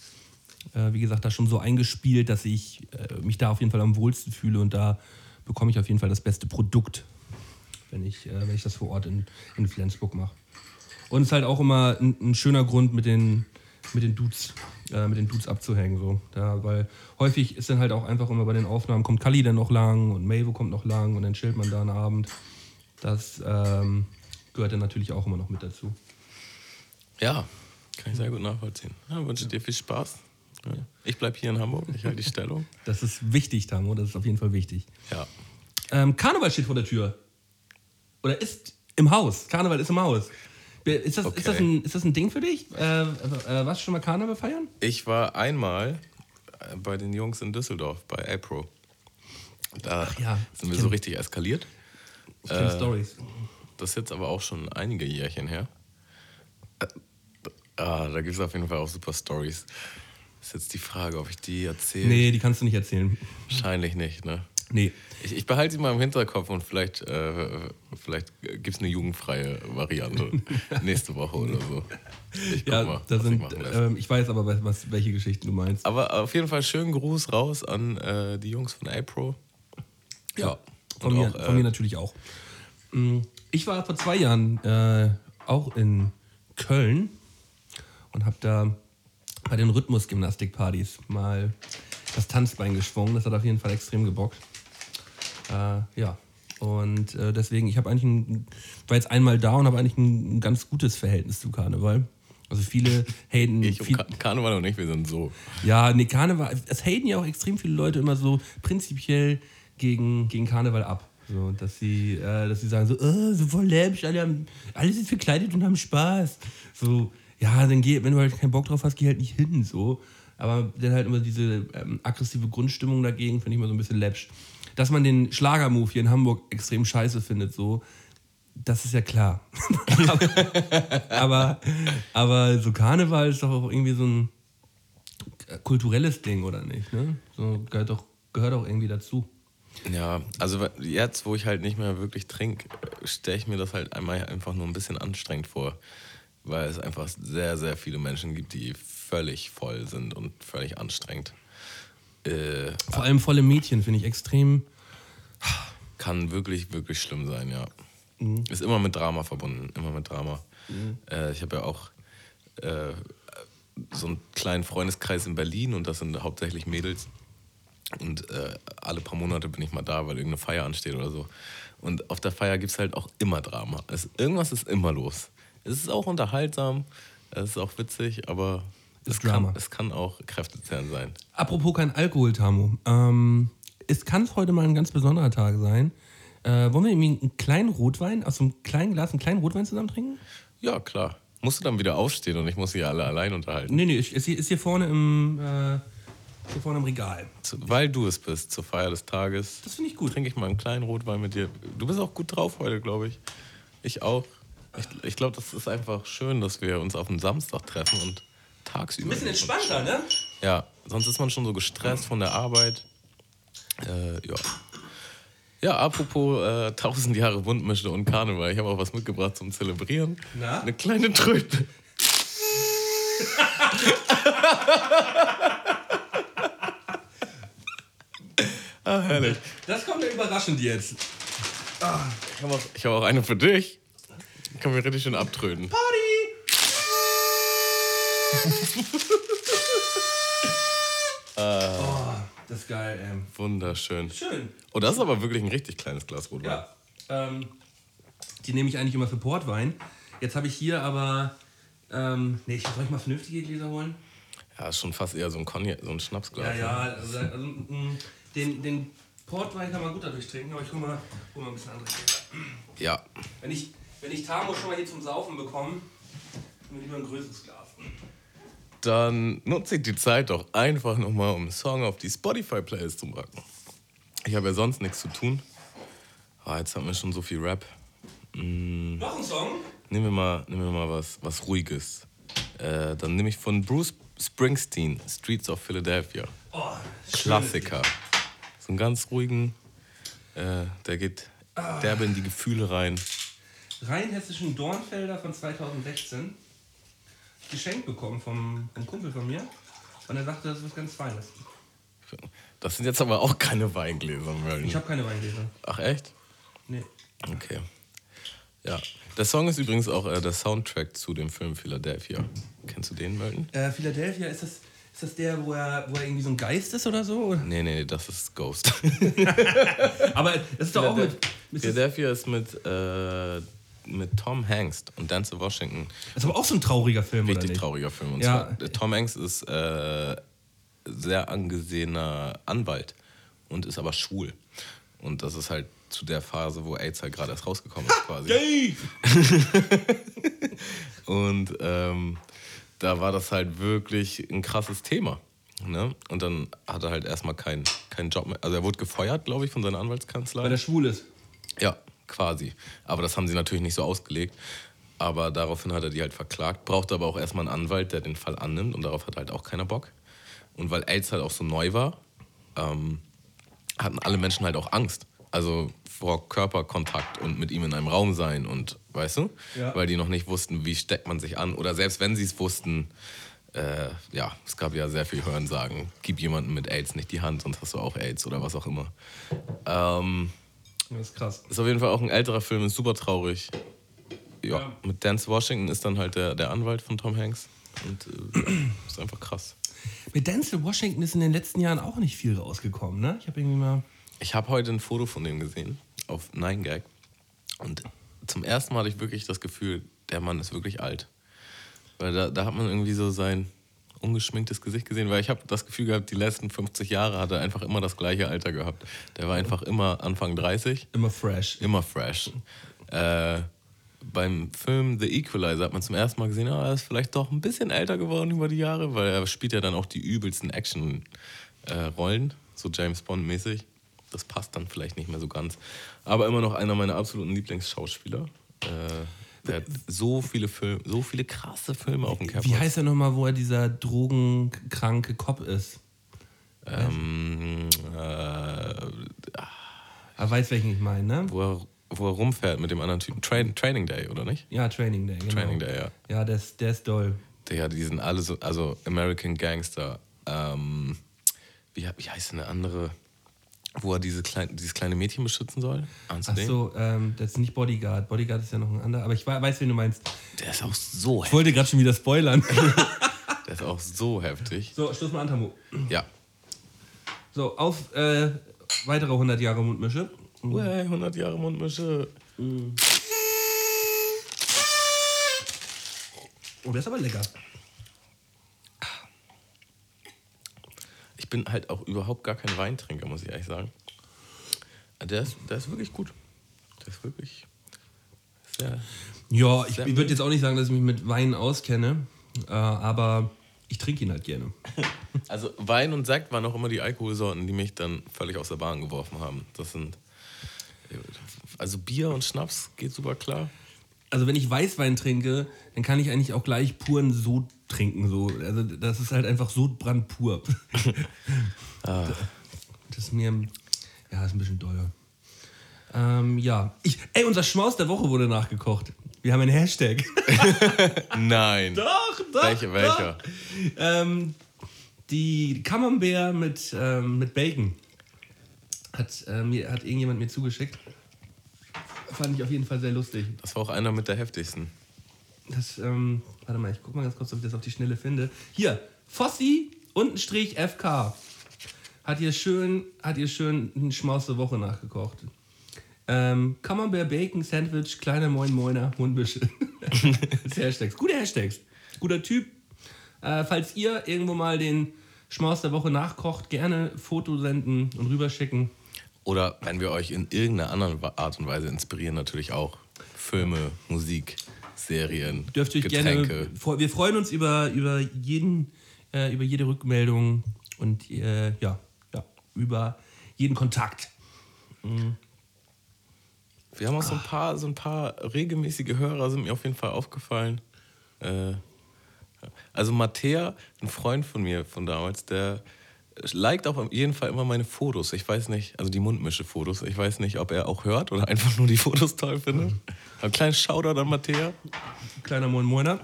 äh, wie gesagt, da schon so eingespielt, dass ich äh, mich da auf jeden Fall am wohlsten fühle. Und da bekomme ich auf jeden Fall das beste Produkt, wenn ich, äh, wenn ich das vor Ort in, in Flensburg mache. Und es ist halt auch immer ein, ein schöner Grund, mit den, mit den Dudes, äh, mit den Dudes abzuhängen. So. Da, weil häufig ist dann halt auch einfach immer bei den Aufnahmen, kommt Kali dann noch lang und Mavo kommt noch lang und dann chillt man da einen Abend. Das ähm, gehört dann natürlich auch immer noch mit dazu. Ja, kann ich sehr gut nachvollziehen. Ja, wünsche dir viel Spaß. Ja. Ich bleibe hier in Hamburg, ich halte die Stellung. Das ist wichtig, Tamo, das ist auf jeden Fall wichtig. Ja. Ähm, Karneval steht vor der Tür. Oder ist im Haus. Karneval ist im Haus. Ist das, Okay. ist das, ein, ist das ein Ding für dich? Äh, äh, warst du schon mal Karneval feiern? Ich war einmal äh, bei den Jungs in Düsseldorf, bei APRO. Da ja, sind wir ich so kenn- richtig eskaliert. Ich kenn Äh, Stories. Das ist jetzt aber auch schon einige Jährchen her. Äh, Ah, da gibt es auf jeden Fall auch super Stories. Ist jetzt die Frage, ob ich die erzähle. Nee, die kannst du nicht erzählen. Wahrscheinlich nicht, ne? Nee. Ich, ich behalte sie mal im Hinterkopf und vielleicht, äh, vielleicht gibt es eine jugendfreie Variante nächste Woche oder so. Ich Ja, mal, da ich sind, lässt. ähm, ich weiß aber, was- welche Geschichten du meinst. Aber auf jeden Fall schönen Gruß raus an äh, die Jungs von APRO. Ja. Von, Und mir, auch, von äh, mir natürlich auch. Mm, Ich war vor zwei Jahren äh, auch in Köln und habe da bei den Rhythmusgymnastikpartys mal das Tanzbein geschwungen. Das hat auf jeden Fall extrem gebockt. Äh, ja. Und äh, deswegen, ich habe eigentlich ein, war jetzt einmal da und habe eigentlich ein, ein ganz gutes Verhältnis zu Karneval. Also viele haten. Ich viel, Ka- Karneval und ich, wir sind so. ja, nee, Karneval, es haten ja auch extrem viele Leute immer so prinzipiell gegen, gegen Karneval ab. So, dass sie, äh, dass sie sagen so, oh, so voll läppisch, alle, haben, alle sind verkleidet und haben Spaß. So, ja, dann geh, wenn du halt keinen Bock drauf hast, geh halt nicht hin. So. Aber dann halt immer diese ähm, aggressive Grundstimmung dagegen, finde ich immer so ein bisschen läppsch. Dass man den Schlagermove hier in Hamburg extrem scheiße findet, so, das ist ja klar. aber, aber, so Karneval ist doch auch irgendwie so ein kulturelles Ding, oder nicht? Ne? So gehört doch, gehört auch irgendwie dazu. Ja, also jetzt, wo ich halt nicht mehr wirklich trinke, stelle ich mir das halt einmal einfach nur ein bisschen anstrengend vor. Weil es einfach sehr, sehr viele Menschen gibt, die völlig voll sind und völlig anstrengend. Äh, Vor allem volle Mädchen finde ich extrem. kann wirklich, wirklich schlimm sein, ja. Mhm. Ist immer mit Drama verbunden, immer mit Drama. Äh, ich habe ja auch äh, so einen kleinen Freundeskreis in Berlin und das sind hauptsächlich Mädels. Und äh, alle paar Monate bin ich mal da, weil irgendeine Feier ansteht oder so. Und auf der Feier gibt es halt auch immer Drama. Es, irgendwas ist immer los. Es ist auch unterhaltsam, es ist auch witzig, aber es Ist Drama. kann, es kann auch kräftezehrend sein. Apropos kein Alkohol, Tamu. Ähm, es kann heute mal ein ganz besonderer Tag sein. Äh, wollen wir irgendwie einen kleinen Rotwein, aus einem kleinen Glas einen kleinen Rotwein zusammen trinken? Ja, klar. Musst du dann wieder aufstehen und ich muss sie alle allein unterhalten. Nee, nee, ist hier, ist hier vorne im, äh, hier vorne im Regal. Zu, weil du es bist, zur Feier des Tages. Das finde ich gut. Trinke ich mal einen kleinen Rotwein mit dir. Du bist auch gut drauf heute, glaube ich. Ich auch. Ich, ich glaube, das ist einfach schön, dass wir uns auf dem Samstag treffen und tagsüber. Ein bisschen entspannter, ne? Ja, sonst ist man schon so gestresst von der Arbeit. Äh, ja. Ja, apropos äh, 1000 Jahre Wundmische und Karneval. Ich habe auch was mitgebracht zum Zelebrieren. Na? Eine kleine Tröte. ah, herrlich. Das kommt ja überraschend jetzt. Ich habe auch, hab auch eine für dich. Kann mir richtig schön abtröten. Party! Oh, das ist geil, ey. Wunderschön. Schön. Oh, das ist aber wirklich ein richtig kleines Glas Rotwein. Ja. Ähm, die nehme ich eigentlich immer für Portwein. Jetzt habe ich hier aber. Ähm, nee, ich soll ich mal vernünftige Gläser holen? Ja, ist schon fast eher so ein Cognac, so ein Schnapsglas. Ja, ja, also, also mh, den, den Portwein kann man gut dadurch trinken, aber ich hole mal, hol mal ein bisschen andere Gläser. Ja. Wenn ich, wenn ich Tamo schon mal hier zum Saufen bekomme, dann lieber ein größeres Glas. Dann nutze ich die Zeit doch einfach nochmal, um einen Song auf die Spotify-Playlist zu packen. Ich habe ja sonst nichts zu tun. Ah, jetzt haben wir schon so viel Rap. Mm, Noch ein Song? nehmen wir mal, nehmen wir mal was, was Ruhiges. Äh, dann nehme ich von Bruce Springsteen, Streets of Philadelphia. Oh, Klassiker. So einen ganz ruhigen, äh, der geht Ah. derbe in die Gefühle rein. Rheinhessischen Dornfelder von 2016. Geschenkt bekommen vom, vom Kumpel von mir. Und er sagte, das ist was ganz Feines. Das sind jetzt aber auch keine Weingläser, Merlin. Ich habe keine Weingläser. Ach echt? Nee. Okay. Ja. Der Song ist übrigens auch äh, der Soundtrack zu dem Film Philadelphia. Kennst du den, Merlin? Äh, Philadelphia, ist das, ist das der, wo er, wo er irgendwie so ein Geist ist oder so? Oder? Nee, nee, das ist Ghost. Aber das ist doch auch mit. Philadelphia ist mit, äh, mit Tom Hanks und Denzel Washington. das ist aber auch so ein trauriger Film, oder Richtig trauriger Film. Und Ja. zwar, äh, Tom Hanks ist äh, sehr angesehener Anwalt und ist aber schwul. Und das ist halt zu der Phase, wo AIDS halt gerade erst rausgekommen ist, quasi. Yay! Und ähm, da war das halt wirklich ein krasses Thema. Ne? Und dann hat er halt erstmal keinen keinen Job mehr. Also er wurde gefeuert, glaube ich, von seiner Anwaltskanzlei. Weil er schwul ist. Ja, quasi. Aber das haben sie natürlich nicht so ausgelegt. Aber daraufhin hat er die halt verklagt, brauchte aber auch erstmal einen Anwalt, der den Fall annimmt und darauf hat halt auch keiner Bock. Und weil AIDS halt auch so neu war, ähm, hatten alle Menschen halt auch Angst. Also vor Körperkontakt und mit ihm in einem Raum sein und, weißt du? Ja. Weil die noch nicht wussten, wie steckt man sich an. Oder selbst wenn sie es wussten, äh, ja, es gab ja sehr viel Hörensagen. Gib jemandem mit AIDS nicht die Hand, sonst hast du auch AIDS oder was auch immer. Ähm, Das ist krass. ist auf jeden Fall auch ein älterer Film, ist super traurig. Ja, Ja. mit Dance Washington ist dann halt der, der Anwalt von Tom Hanks. Und äh, ist einfach krass. Mit Denzel Washington ist in den letzten Jahren auch nicht viel rausgekommen, ne? Ich habe irgendwie mal. Ich habe heute ein Foto von dem gesehen auf 9gag. Und zum ersten Mal hatte ich wirklich das Gefühl, der Mann ist wirklich alt. Weil da, da hat man irgendwie so sein ungeschminktes Gesicht gesehen, weil ich habe das Gefühl gehabt, die letzten 50 Jahre hat er einfach immer das gleiche Alter gehabt. Der war einfach immer Anfang 30. Immer fresh. Immer fresh. Äh, beim Film The Equalizer hat man zum ersten Mal gesehen, ah, er ist vielleicht doch ein bisschen älter geworden über die Jahre, weil er spielt ja dann auch die übelsten Action-Rollen, so James Bond-mäßig. Das passt dann vielleicht nicht mehr so ganz. Aber immer noch einer meiner absoluten Lieblingsschauspieler. Äh, der hat so viele Filme, so viele krasse Filme auf dem Cap. Wie heißt er nochmal, wo er dieser drogenkranke Cop ist? ähm, äh, Er weiß, welchen ich meine, ne? wo, er, wo er rumfährt mit dem anderen Typen. Train, Training Day, oder nicht? Ja, Training Day. Genau. Training Day, ja. Ja, der ist, der ist doll. Ja, die sind alle so, also American Gangster. Ähm, wie, wie heißt denn der andere, wo er diese klein, dieses kleine Mädchen beschützen soll? Ahnst du Ach den? so, ähm, das ist nicht Bodyguard. Bodyguard ist ja noch ein anderer. Aber ich we- weiß, wen du meinst. Der ist auch so Ich heftig. wollte gerade schon wieder spoilern. Der ist auch so heftig. so, Schluss mal an, Tamu. Ja. So, auf äh, weitere 100 Jahre Mundmische. Uäh, 100 Jahre Mundmische. Oh, der ist aber lecker. Bin halt auch überhaupt gar kein Weintrinker, muss ich ehrlich sagen. Der ist, der ist wirklich gut. Der ist wirklich sehr. Ja, ich, ich würde jetzt auch nicht sagen, dass ich mich mit Wein auskenne. Äh, aber ich trinke ihn halt gerne. Also Wein und Sekt waren auch immer die Alkoholsorten, die mich dann völlig aus der Bahn geworfen haben. Das sind. Also Bier und Schnaps geht super klar. Also wenn ich Weißwein trinke, dann kann ich eigentlich auch gleich puren Sod trinken. So. Also das ist halt einfach Sodbrand pur. Ah. Das ist mir, ja, ist ein bisschen teuer. Ähm, ja. Ich, ey, unser Schmaus der Woche wurde nachgekocht. Wir haben einen Hashtag. Nein. doch, doch. Welche, welcher? Doch. Ähm, die Camembert mit, ähm, mit Bacon hat, äh, mir, hat irgendjemand mir zugeschickt. Fand ich auf jeden Fall sehr lustig. Das war auch einer mit der heftigsten. Das, ähm, warte mal, ich guck mal ganz kurz, ob ich das auf die Schnelle finde. Hier, Fossi unten Strich FK. Hat ihr schön, hat ihr schön einen Schmaus der Woche nachgekocht. Ähm, Camembert Bacon Sandwich, kleiner Moin Moiner, Hundbüsche. das Hashtags. Gute Hashtags. Guter Typ. Äh, falls ihr irgendwo mal den Schmaus der Woche nachkocht, gerne Foto senden und rüberschicken. Oder wenn wir euch in irgendeiner anderen Art und Weise inspirieren, natürlich auch. Filme, Musik, Serien, Dürft ihr euch Getränke. gerne. Wir freuen uns über, über, jeden, äh, über jede Rückmeldung und äh, ja, ja, über jeden Kontakt. Wir haben auch so ein paar, so ein paar regelmäßige Hörer, sind mir auf jeden Fall aufgefallen. Äh, also Mattea, ein Freund von mir von damals, der liked auf jeden Fall immer meine Fotos. Ich weiß nicht, also die Mundmische-Fotos. Ich weiß nicht, ob er auch hört oder einfach nur die Fotos toll findet. Ein kleines Shoutout an Mattea. Kleiner Moin Moiner.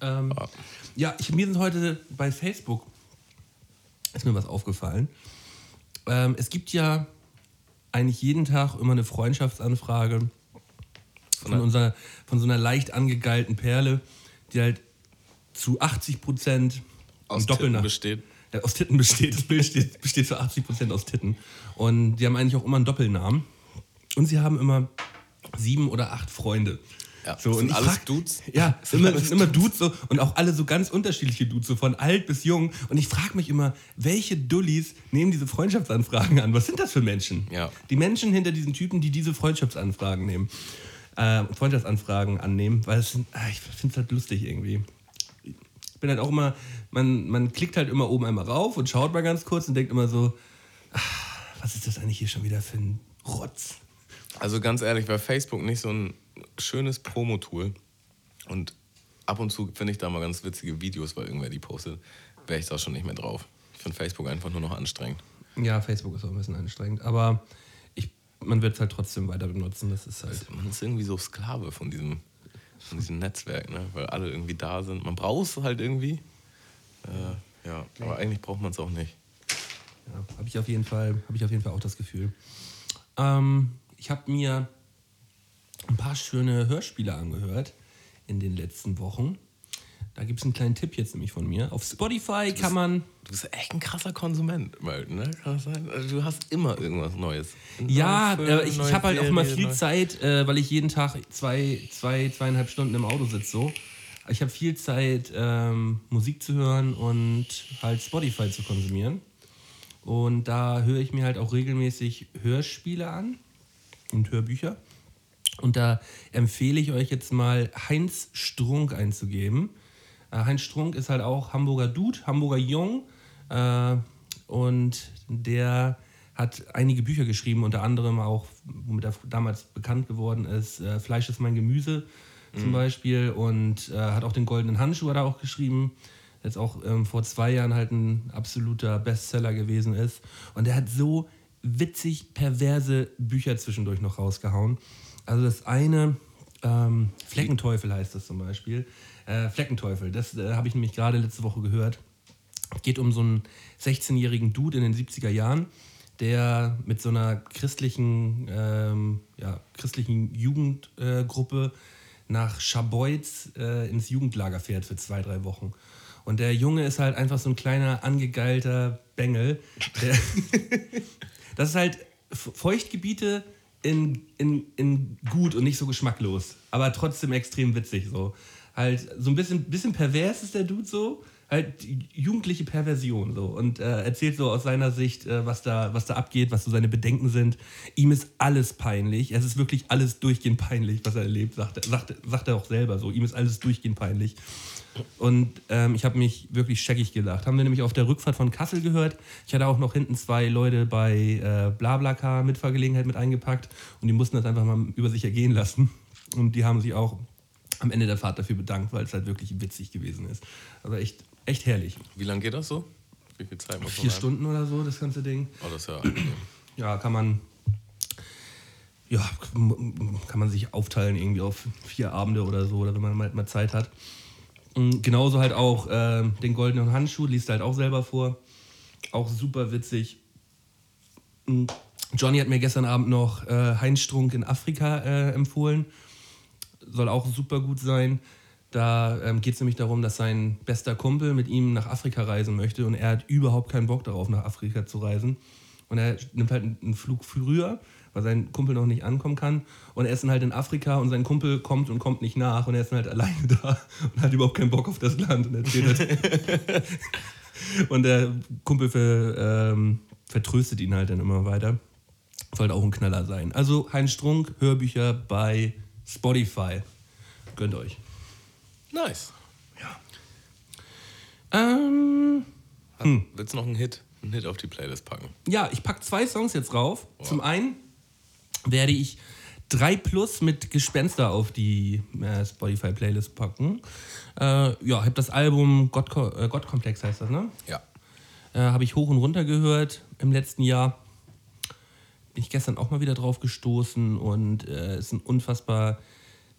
Ähm, ja, ich, mir sind heute bei Facebook ist mir was aufgefallen. Ähm, es gibt ja eigentlich jeden Tag immer eine Freundschaftsanfrage von, unserer, von so einer leicht angegeilten Perle, die halt zu 80 Prozent Aus Doppelnach- Titten besteht. Ja, aus Titten besteht. Das Bild steht, besteht zu 80 Prozent aus Titten. Und die haben eigentlich auch immer einen Doppelnamen. Und sie haben immer sieben oder acht Freunde. Ja, so, sind und alles frag- Dudes? Ja, Sind immer, sind immer Dudes so, und auch alle so ganz unterschiedliche Dudes, so von alt bis jung. Und ich frage mich immer, welche Dullis nehmen diese Freundschaftsanfragen an? Was sind das für Menschen? Ja. Die Menschen hinter diesen Typen, die diese Freundschaftsanfragen nehmen, äh, Freundschaftsanfragen annehmen, weil es sind, ah, ich finde es halt lustig irgendwie. Bin halt auch immer, man, man klickt halt immer oben einmal rauf und schaut mal ganz kurz und denkt immer so, ah, was ist das eigentlich hier schon wieder für ein Rotz? Also ganz ehrlich, wäre Facebook nicht so ein schönes Promo-Tool und ab und zu finde ich da mal ganz witzige Videos, weil irgendwer die postet, wäre ich da schon nicht mehr drauf. Ich finde Facebook einfach nur noch anstrengend. Ja, Facebook ist auch ein bisschen anstrengend, aber ich, man wird es halt trotzdem weiter benutzen. Das ist halt. Man ist irgendwie so Sklave von diesem, von diesem Netzwerk, ne? weil alle irgendwie da sind. Man braucht es halt irgendwie. Äh, ja, aber eigentlich braucht man es auch nicht. Ja, habe ich auf jeden Fall, habe ich auf jeden Fall auch das Gefühl. Ähm, ich habe mir ein paar schöne Hörspiele angehört in den letzten Wochen. Da gibt es einen kleinen Tipp jetzt nämlich von mir. Auf Spotify kann man. Du bist echt ein krasser Konsument, ne? Kann das sein? Also du hast immer irgendwas Neues. Ja, neuen Film, äh, ich, ich habe halt auch immer viel Zeit, äh, weil ich jeden Tag zwei, zwei, zweieinhalb Stunden im Auto sitze. So. Ich habe viel Zeit, ähm, Musik zu hören und halt Spotify zu konsumieren. Und da höre ich mir halt auch regelmäßig Hörspiele an und Hörbücher. Und da empfehle ich euch jetzt mal Heinz Strunk einzugeben. Äh, Heinz Strunk ist halt auch Hamburger Dude, Hamburger Jung. Äh, und der hat einige Bücher geschrieben, unter anderem auch, womit er damals bekannt geworden ist, äh, Fleisch ist mein Gemüse zum Beispiel. Und äh, hat auch den Goldenen Handschuh hat er auch geschrieben. Jetzt auch ähm, vor zwei Jahren halt ein absoluter Bestseller gewesen ist. Und er hat so witzig perverse Bücher zwischendurch noch rausgehauen. Also das eine, ähm, Fleckenteufel heißt das zum Beispiel. Äh, Fleckenteufel, das äh, habe ich nämlich gerade letzte Woche gehört. Geht um so einen 16-jährigen Dude in den 70er Jahren, der mit so einer christlichen, ähm, ja, christlichen Jugendgruppe nach Scharbeutz äh, ins Jugendlager fährt für zwei, drei Wochen. Und der Junge ist halt einfach so ein kleiner, angegeilter Bengel. Das ist halt Feuchtgebiete in, in, in gut und nicht so geschmacklos, aber trotzdem extrem witzig so. Halt so ein bisschen, bisschen pervers ist der Dude so, halt jugendliche Perversion so und äh, erzählt so aus seiner Sicht, äh, was, da, was da abgeht, was so seine Bedenken sind. Ihm ist alles peinlich, es ist wirklich alles durchgehend peinlich, was er erlebt, sagt, sagt, sagt er auch selber so. Ihm ist alles durchgehend peinlich. Und ähm, ich habe mich wirklich scheckig gelacht. Haben wir nämlich auf der Rückfahrt von Kassel gehört. Ich hatte auch noch hinten zwei Leute bei äh, BlaBlaCar mit Fahrgelegenheit mit eingepackt und die mussten das einfach mal über sich ergehen lassen. Und die haben sich auch am Ende der Fahrt dafür bedankt, weil es halt wirklich witzig gewesen ist. Also echt, echt herrlich. Wie lange geht das so? Wie viel Zeit muss man Vier haben? Stunden oder so, das ganze Ding. Oh, das ist ja angenehm. Ja, kann man. Ja, kann man sich aufteilen irgendwie auf vier Abende oder so, oder wenn man mal, mal Zeit hat. Und genauso halt auch ähm, den goldenen Handschuh, liest halt auch selber vor. Auch super witzig. Mm, Johnny hat mir gestern Abend noch äh, Heinz Strunk in Afrika äh, empfohlen. Soll auch super gut sein. Da ähm, geht es nämlich darum, dass sein bester Kumpel mit ihm nach Afrika reisen möchte und er hat überhaupt keinen Bock darauf, nach Afrika zu reisen. Und er nimmt halt einen Flug früher, weil sein Kumpel noch nicht ankommen kann. Und er ist dann halt in Afrika und sein Kumpel kommt und kommt nicht nach und er ist dann halt alleine da und hat überhaupt keinen Bock auf das Land und halt. und der Kumpel ver, ähm, vertröstet ihn halt dann immer weiter. Sollte auch ein Knaller sein. Also Heinz Strunk, Hörbücher bei Spotify. Gönnt euch. Nice. Ähm, Hm. Willst du noch einen Hit, einen Hit auf die Playlist packen? ja, ich packe zwei Songs jetzt rauf. Zum einen werde ich 3 Plus mit Gespenster auf die äh, Spotify-Playlist packen. Äh, ja, ich habe das Album Gottko äh, Gottkomplex heißt das, ne? Ja. Äh, habe ich hoch und runter gehört im letzten Jahr. Bin ich gestern auch mal wieder drauf gestoßen und äh, ist ein unfassbar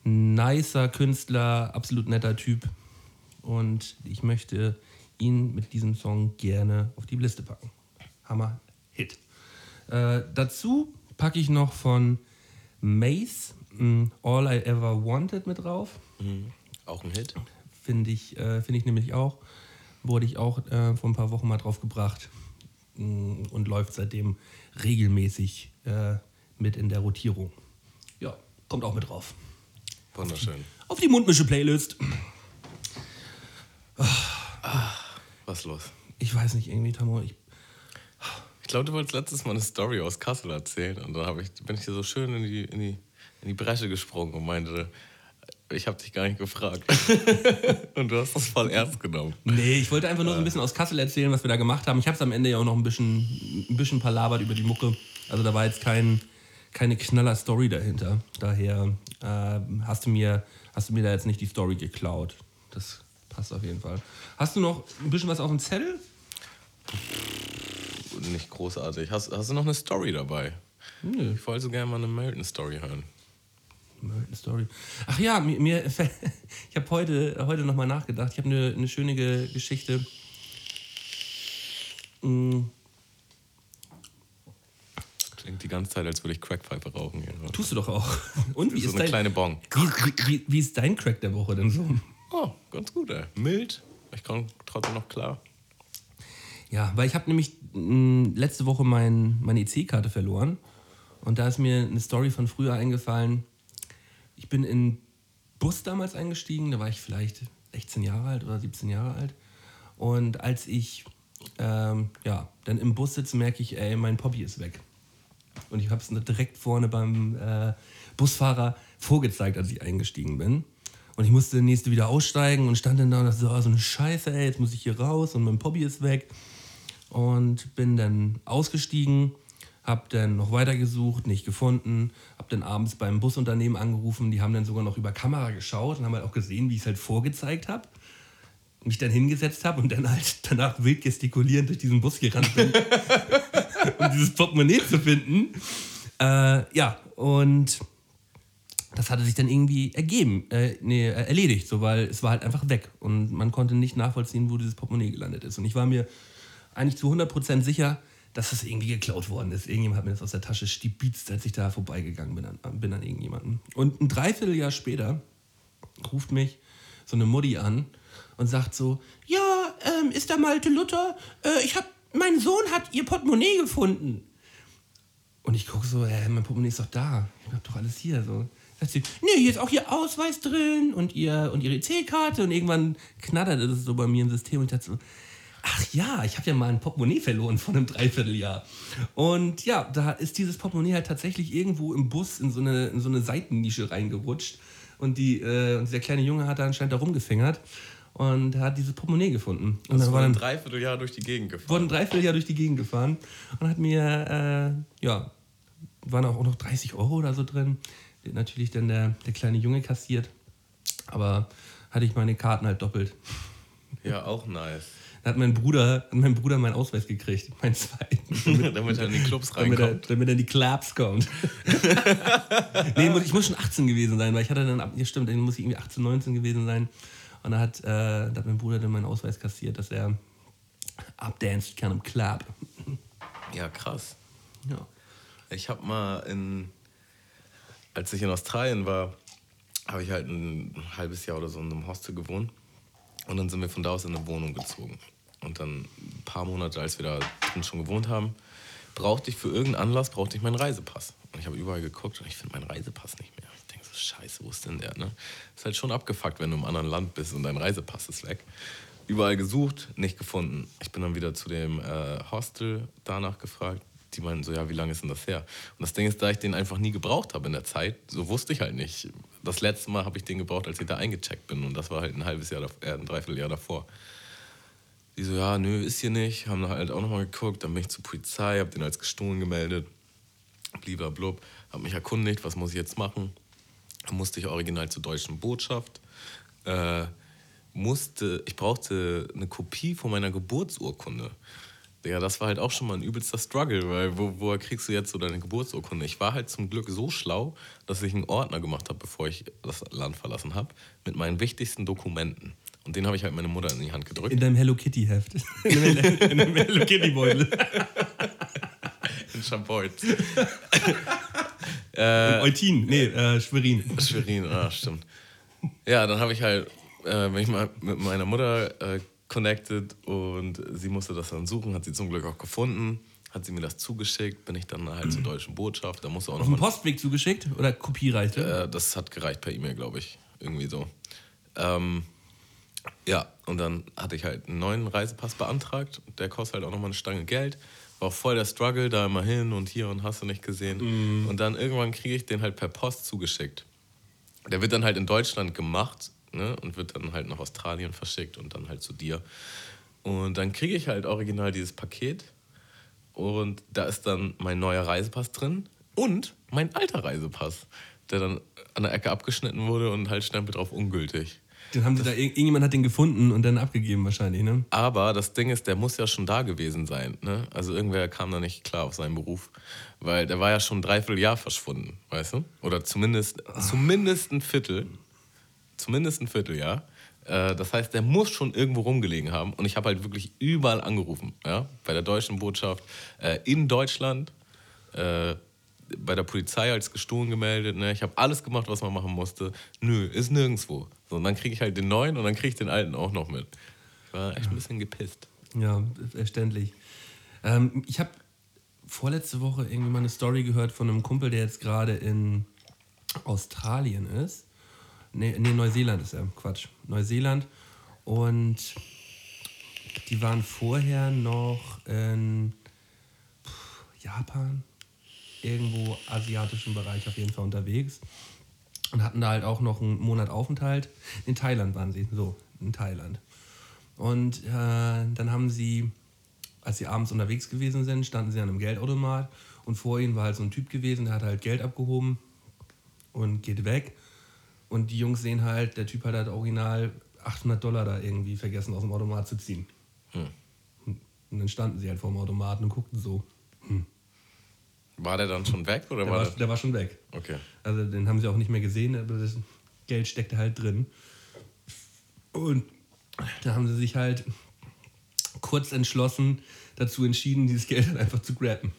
nicer Künstler, absolut netter Typ. Und ich möchte ihn mit diesem Song gerne auf die Liste packen. Hammer Hit. Äh, dazu packe ich noch von Mace mh, All I Ever Wanted mit drauf. Mhm. Auch ein Hit. Finde ich, äh, find ich nämlich auch. Wurde ich auch äh, vor ein paar Wochen mal drauf gebracht mh, und läuft seitdem regelmäßig äh, mit in der Rotierung. Ja, kommt auch mit drauf. Wunderschön. Auf die Mundmische-Playlist. Was ist los? Ich weiß nicht, irgendwie, Tamo, ich, Ich glaube, du wolltest letztes Mal eine Story aus Kassel erzählen und dann ich, bin ich hier so schön in die, in, die, in die Bresche gesprungen und meinte, ich habe dich gar nicht gefragt. und du hast das voll ernst genommen. Nee, ich wollte einfach nur so ein bisschen aus Kassel erzählen, was wir da gemacht haben. Ich habe es am Ende ja auch noch ein bisschen, ein bisschen palabert über die Mucke. Also da war jetzt kein, keine knaller Story dahinter. Daher äh, hast, du mir, hast du mir da jetzt nicht die Story geklaut. Das passt auf jeden Fall. Hast du noch ein bisschen was auf dem Zettel? Nicht großartig. Hast, hast du noch eine Story dabei? Nö. Ich wollte so gerne mal eine Melton-Story hören. American Story. Ach ja, mir, mir ich habe heute, heute nochmal nachgedacht. Ich habe eine, eine schöne Ge Geschichte. Mm, Klingt die ganze Zeit, als würde ich Crackpfeife rauchen. Hier. tust du doch auch. Und wie so ist, eine dein, kleine Bon. wie, ist dein Crack der Woche denn so? Oh, ganz gut, ey. Mild. Ich komme trotzdem noch klar. Ja, weil ich habe nämlich mh, letzte Woche mein, meine EC-Karte verloren. Und da ist mir eine Story von früher eingefallen. Ich bin in Bus damals eingestiegen, da war ich vielleicht 16 Jahre alt oder 17 Jahre alt. Und als ich ähm, ja, dann im Bus sitze, merke ich, ey, mein Poppy ist weg. Und ich habe es direkt vorne beim äh, Busfahrer vorgezeigt, als ich eingestiegen bin. Und ich musste nächste wieder aussteigen und stand dann da und dachte so, ah, so eine Scheiße, ey, jetzt muss ich hier raus und mein Poppy ist weg. Und bin dann ausgestiegen, hab dann noch weitergesucht, nicht gefunden, hab dann abends beim Busunternehmen angerufen, die haben dann sogar noch über Kamera geschaut und haben halt auch gesehen, wie ich es halt vorgezeigt habe. Mich dann hingesetzt habe und dann halt danach wild gestikulierend durch diesen Bus gerannt bin, um dieses Portemonnaie zu finden. Äh, ja, und das hatte sich dann irgendwie ergeben, äh, nee, äh, erledigt, so, weil es war halt einfach weg und man konnte nicht nachvollziehen, wo dieses Portemonnaie gelandet ist. Und ich war mir eigentlich zu 100% sicher, dass das irgendwie geklaut worden ist. Irgendjemand hat mir das aus der Tasche stibitzt, als ich da vorbeigegangen bin an, bin an irgendjemanden. Und ein Dreivierteljahr später ruft mich so eine Mutti an und sagt so, ja, ähm, ist da Malte Luther? Äh, ich hab, mein Sohn hat ihr Portemonnaie gefunden. Und ich gucke so, äh, mein Portemonnaie ist doch da. Ich hab doch alles hier. So. Sagt sie, nee, hier ist auch ihr Ausweis drin und, ihr, und ihre EC-Karte. Und irgendwann knatterte das so bei mir im System. Und ich dachte so, ach ja, ich habe ja mal ein Portemonnaie verloren vor einem Dreivierteljahr. Und ja, da ist dieses Portemonnaie halt tatsächlich irgendwo im Bus in so eine, in so eine Seitennische reingerutscht. Und, die, äh, und dieser kleine Junge hat da anscheinend da rumgefingert und hat dieses Portemonnaie gefunden. Und Das dann war war ein Dreivierteljahr durch die Gegend wurde gefahren. ein Dreivierteljahr durch die Gegend gefahren und hat mir, äh, ja, waren auch noch 30 Euro oder so drin. Natürlich dann der, der kleine Junge kassiert. Aber hatte ich meine Karten halt doppelt. Ja, auch nice. Da hat mein Bruder, hat mein Bruder meinen Ausweis gekriegt, meinen zweiten. Damit er in die Clubs damit er, reinkommt. damit er in die Clubs kommt. nee, ich muss schon 18 gewesen sein, weil ich hatte dann, ja stimmt, dann muss ich irgendwie 18, 19 gewesen sein. Und da hat, äh, da hat mein Bruder dann meinen Ausweis kassiert, dass er abdancen kann im Club. Ja, krass. Ja. Ich habe mal in, als ich in Australien war, habe ich halt ein halbes Jahr oder so in einem Hostel gewohnt. Und dann sind wir von da aus in eine Wohnung gezogen. Und dann ein paar Monate, als wir da drin schon gewohnt haben, brauchte ich für irgendeinen Anlass brauchte ich meinen Reisepass. Und ich habe überall geguckt und ich finde meinen Reisepass nicht mehr. Scheiße, wo ist denn der? Ne? Ist halt schon abgefuckt, wenn du im anderen Land bist und dein Reisepass ist weg. Überall gesucht, nicht gefunden. Ich bin dann wieder zu dem äh, Hostel danach gefragt. Die meinten so, ja, wie lange ist denn das her? Und das Ding ist, da ich den einfach nie gebraucht habe in der Zeit, so wusste ich halt nicht. Das letzte Mal habe ich den gebraucht, als ich da eingecheckt bin. Und das war halt ein halbes Jahr, äh, ein Dreivierteljahr davor. Die so, ja, nö, ist hier nicht. Haben halt auch nochmal geguckt. Dann bin ich zur Polizei, hab den als gestohlen gemeldet. Bliblablub. Hab mich erkundigt, was muss ich jetzt machen. Musste ich original zur deutschen Botschaft. Äh, musste, ich brauchte eine Kopie von meiner Geburtsurkunde. Ja, das war halt auch schon mal ein übelster Struggle, weil wo, woher kriegst du jetzt so deine Geburtsurkunde? Ich war halt zum Glück so schlau, dass ich einen Ordner gemacht habe, bevor ich das Land verlassen habe, mit meinen wichtigsten Dokumenten. Und den habe ich halt meine Mutter in die Hand gedrückt. In deinem Hello Kitty Heft. In deinem, in deinem Hello Kitty Beutel. In Champoit. Eutin, nee, äh, Schwerin. Schwerin, ah, stimmt. Ja, dann habe ich halt äh, bin ich mal mit meiner Mutter äh, connected und sie musste das dann suchen, hat sie zum Glück auch gefunden, hat sie mir das zugeschickt, bin ich dann halt zur deutschen Botschaft, da musste auch Auf dem noch mal, Postweg zugeschickt oder Kopie reichte? äh, das hat gereicht per E-Mail, glaube ich, irgendwie so. Ähm, ja, und dann hatte ich halt einen neuen Reisepass beantragt. Der kostet halt auch nochmal eine Stange Geld. War voll der Struggle, da immer hin und hier und hast du nicht gesehen. Und dann irgendwann kriege ich den halt per Post zugeschickt. Der wird dann halt in Deutschland gemacht ne, und wird dann halt nach Australien verschickt und dann halt zu dir. Und dann kriege ich halt original dieses Paket und da ist dann mein neuer Reisepass drin und mein alter Reisepass, der dann an der Ecke abgeschnitten wurde und halt Stempel drauf ungültig. Den haben sie da, ir- irgendjemand hat den gefunden und dann abgegeben wahrscheinlich, ne? Aber das Ding ist, der muss ja schon da gewesen sein. Ne? Also irgendwer kam da nicht klar auf seinen Beruf. Weil der war ja schon ein Dreivierteljahr verschwunden, weißt du? Oder zumindest, zumindest ein Viertel. Zumindest ein Vierteljahr. Äh, das heißt, der muss schon irgendwo rumgelegen haben. Und ich habe halt wirklich überall angerufen. Ja? Bei der deutschen Botschaft, äh, in Deutschland, äh, bei der Polizei als gestohlen gemeldet. Ne? Ich habe alles gemacht, was man machen musste. Nö, ist nirgendwo. So, und dann kriege ich halt den neuen und dann kriege ich den alten auch noch mit. Ich war echt ein bisschen gepisst. Ja, verständlich. Ähm, ich habe vorletzte Woche irgendwie mal eine Story gehört von einem Kumpel, der jetzt gerade in Australien ist. Nee, nee, Neuseeland ist er. Quatsch. Neuseeland. Und die waren vorher noch in Japan, irgendwo asiatischen Bereich auf jeden Fall unterwegs. Und hatten da halt auch noch einen Monat Aufenthalt. In Thailand waren sie, so, in Thailand. Und äh, dann haben sie, als sie abends unterwegs gewesen sind, standen sie an einem Geldautomat und vor ihnen war halt so ein Typ gewesen, der hat halt Geld abgehoben und geht weg. Und die Jungs sehen halt, der Typ hat halt original 800 Dollar da irgendwie vergessen aus dem Automat zu ziehen. Und dann standen sie halt vor dem Automaten und guckten so. War der dann schon weg oder Der war war, der? war schon weg. Okay. Also den haben sie auch nicht mehr gesehen, aber das Geld steckte halt drin. Und da haben sie sich halt kurz entschlossen dazu entschieden, dieses Geld halt einfach zu grabben.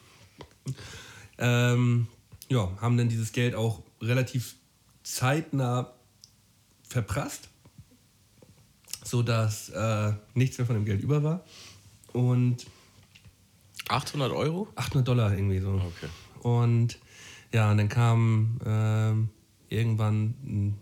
Ähm, ja, haben dann dieses Geld auch relativ zeitnah verprasst, sodass äh, nichts mehr von dem Geld über war. Und 800 Euro? 800 Dollar irgendwie so. Okay. Und ja, und dann kam ähm, irgendwann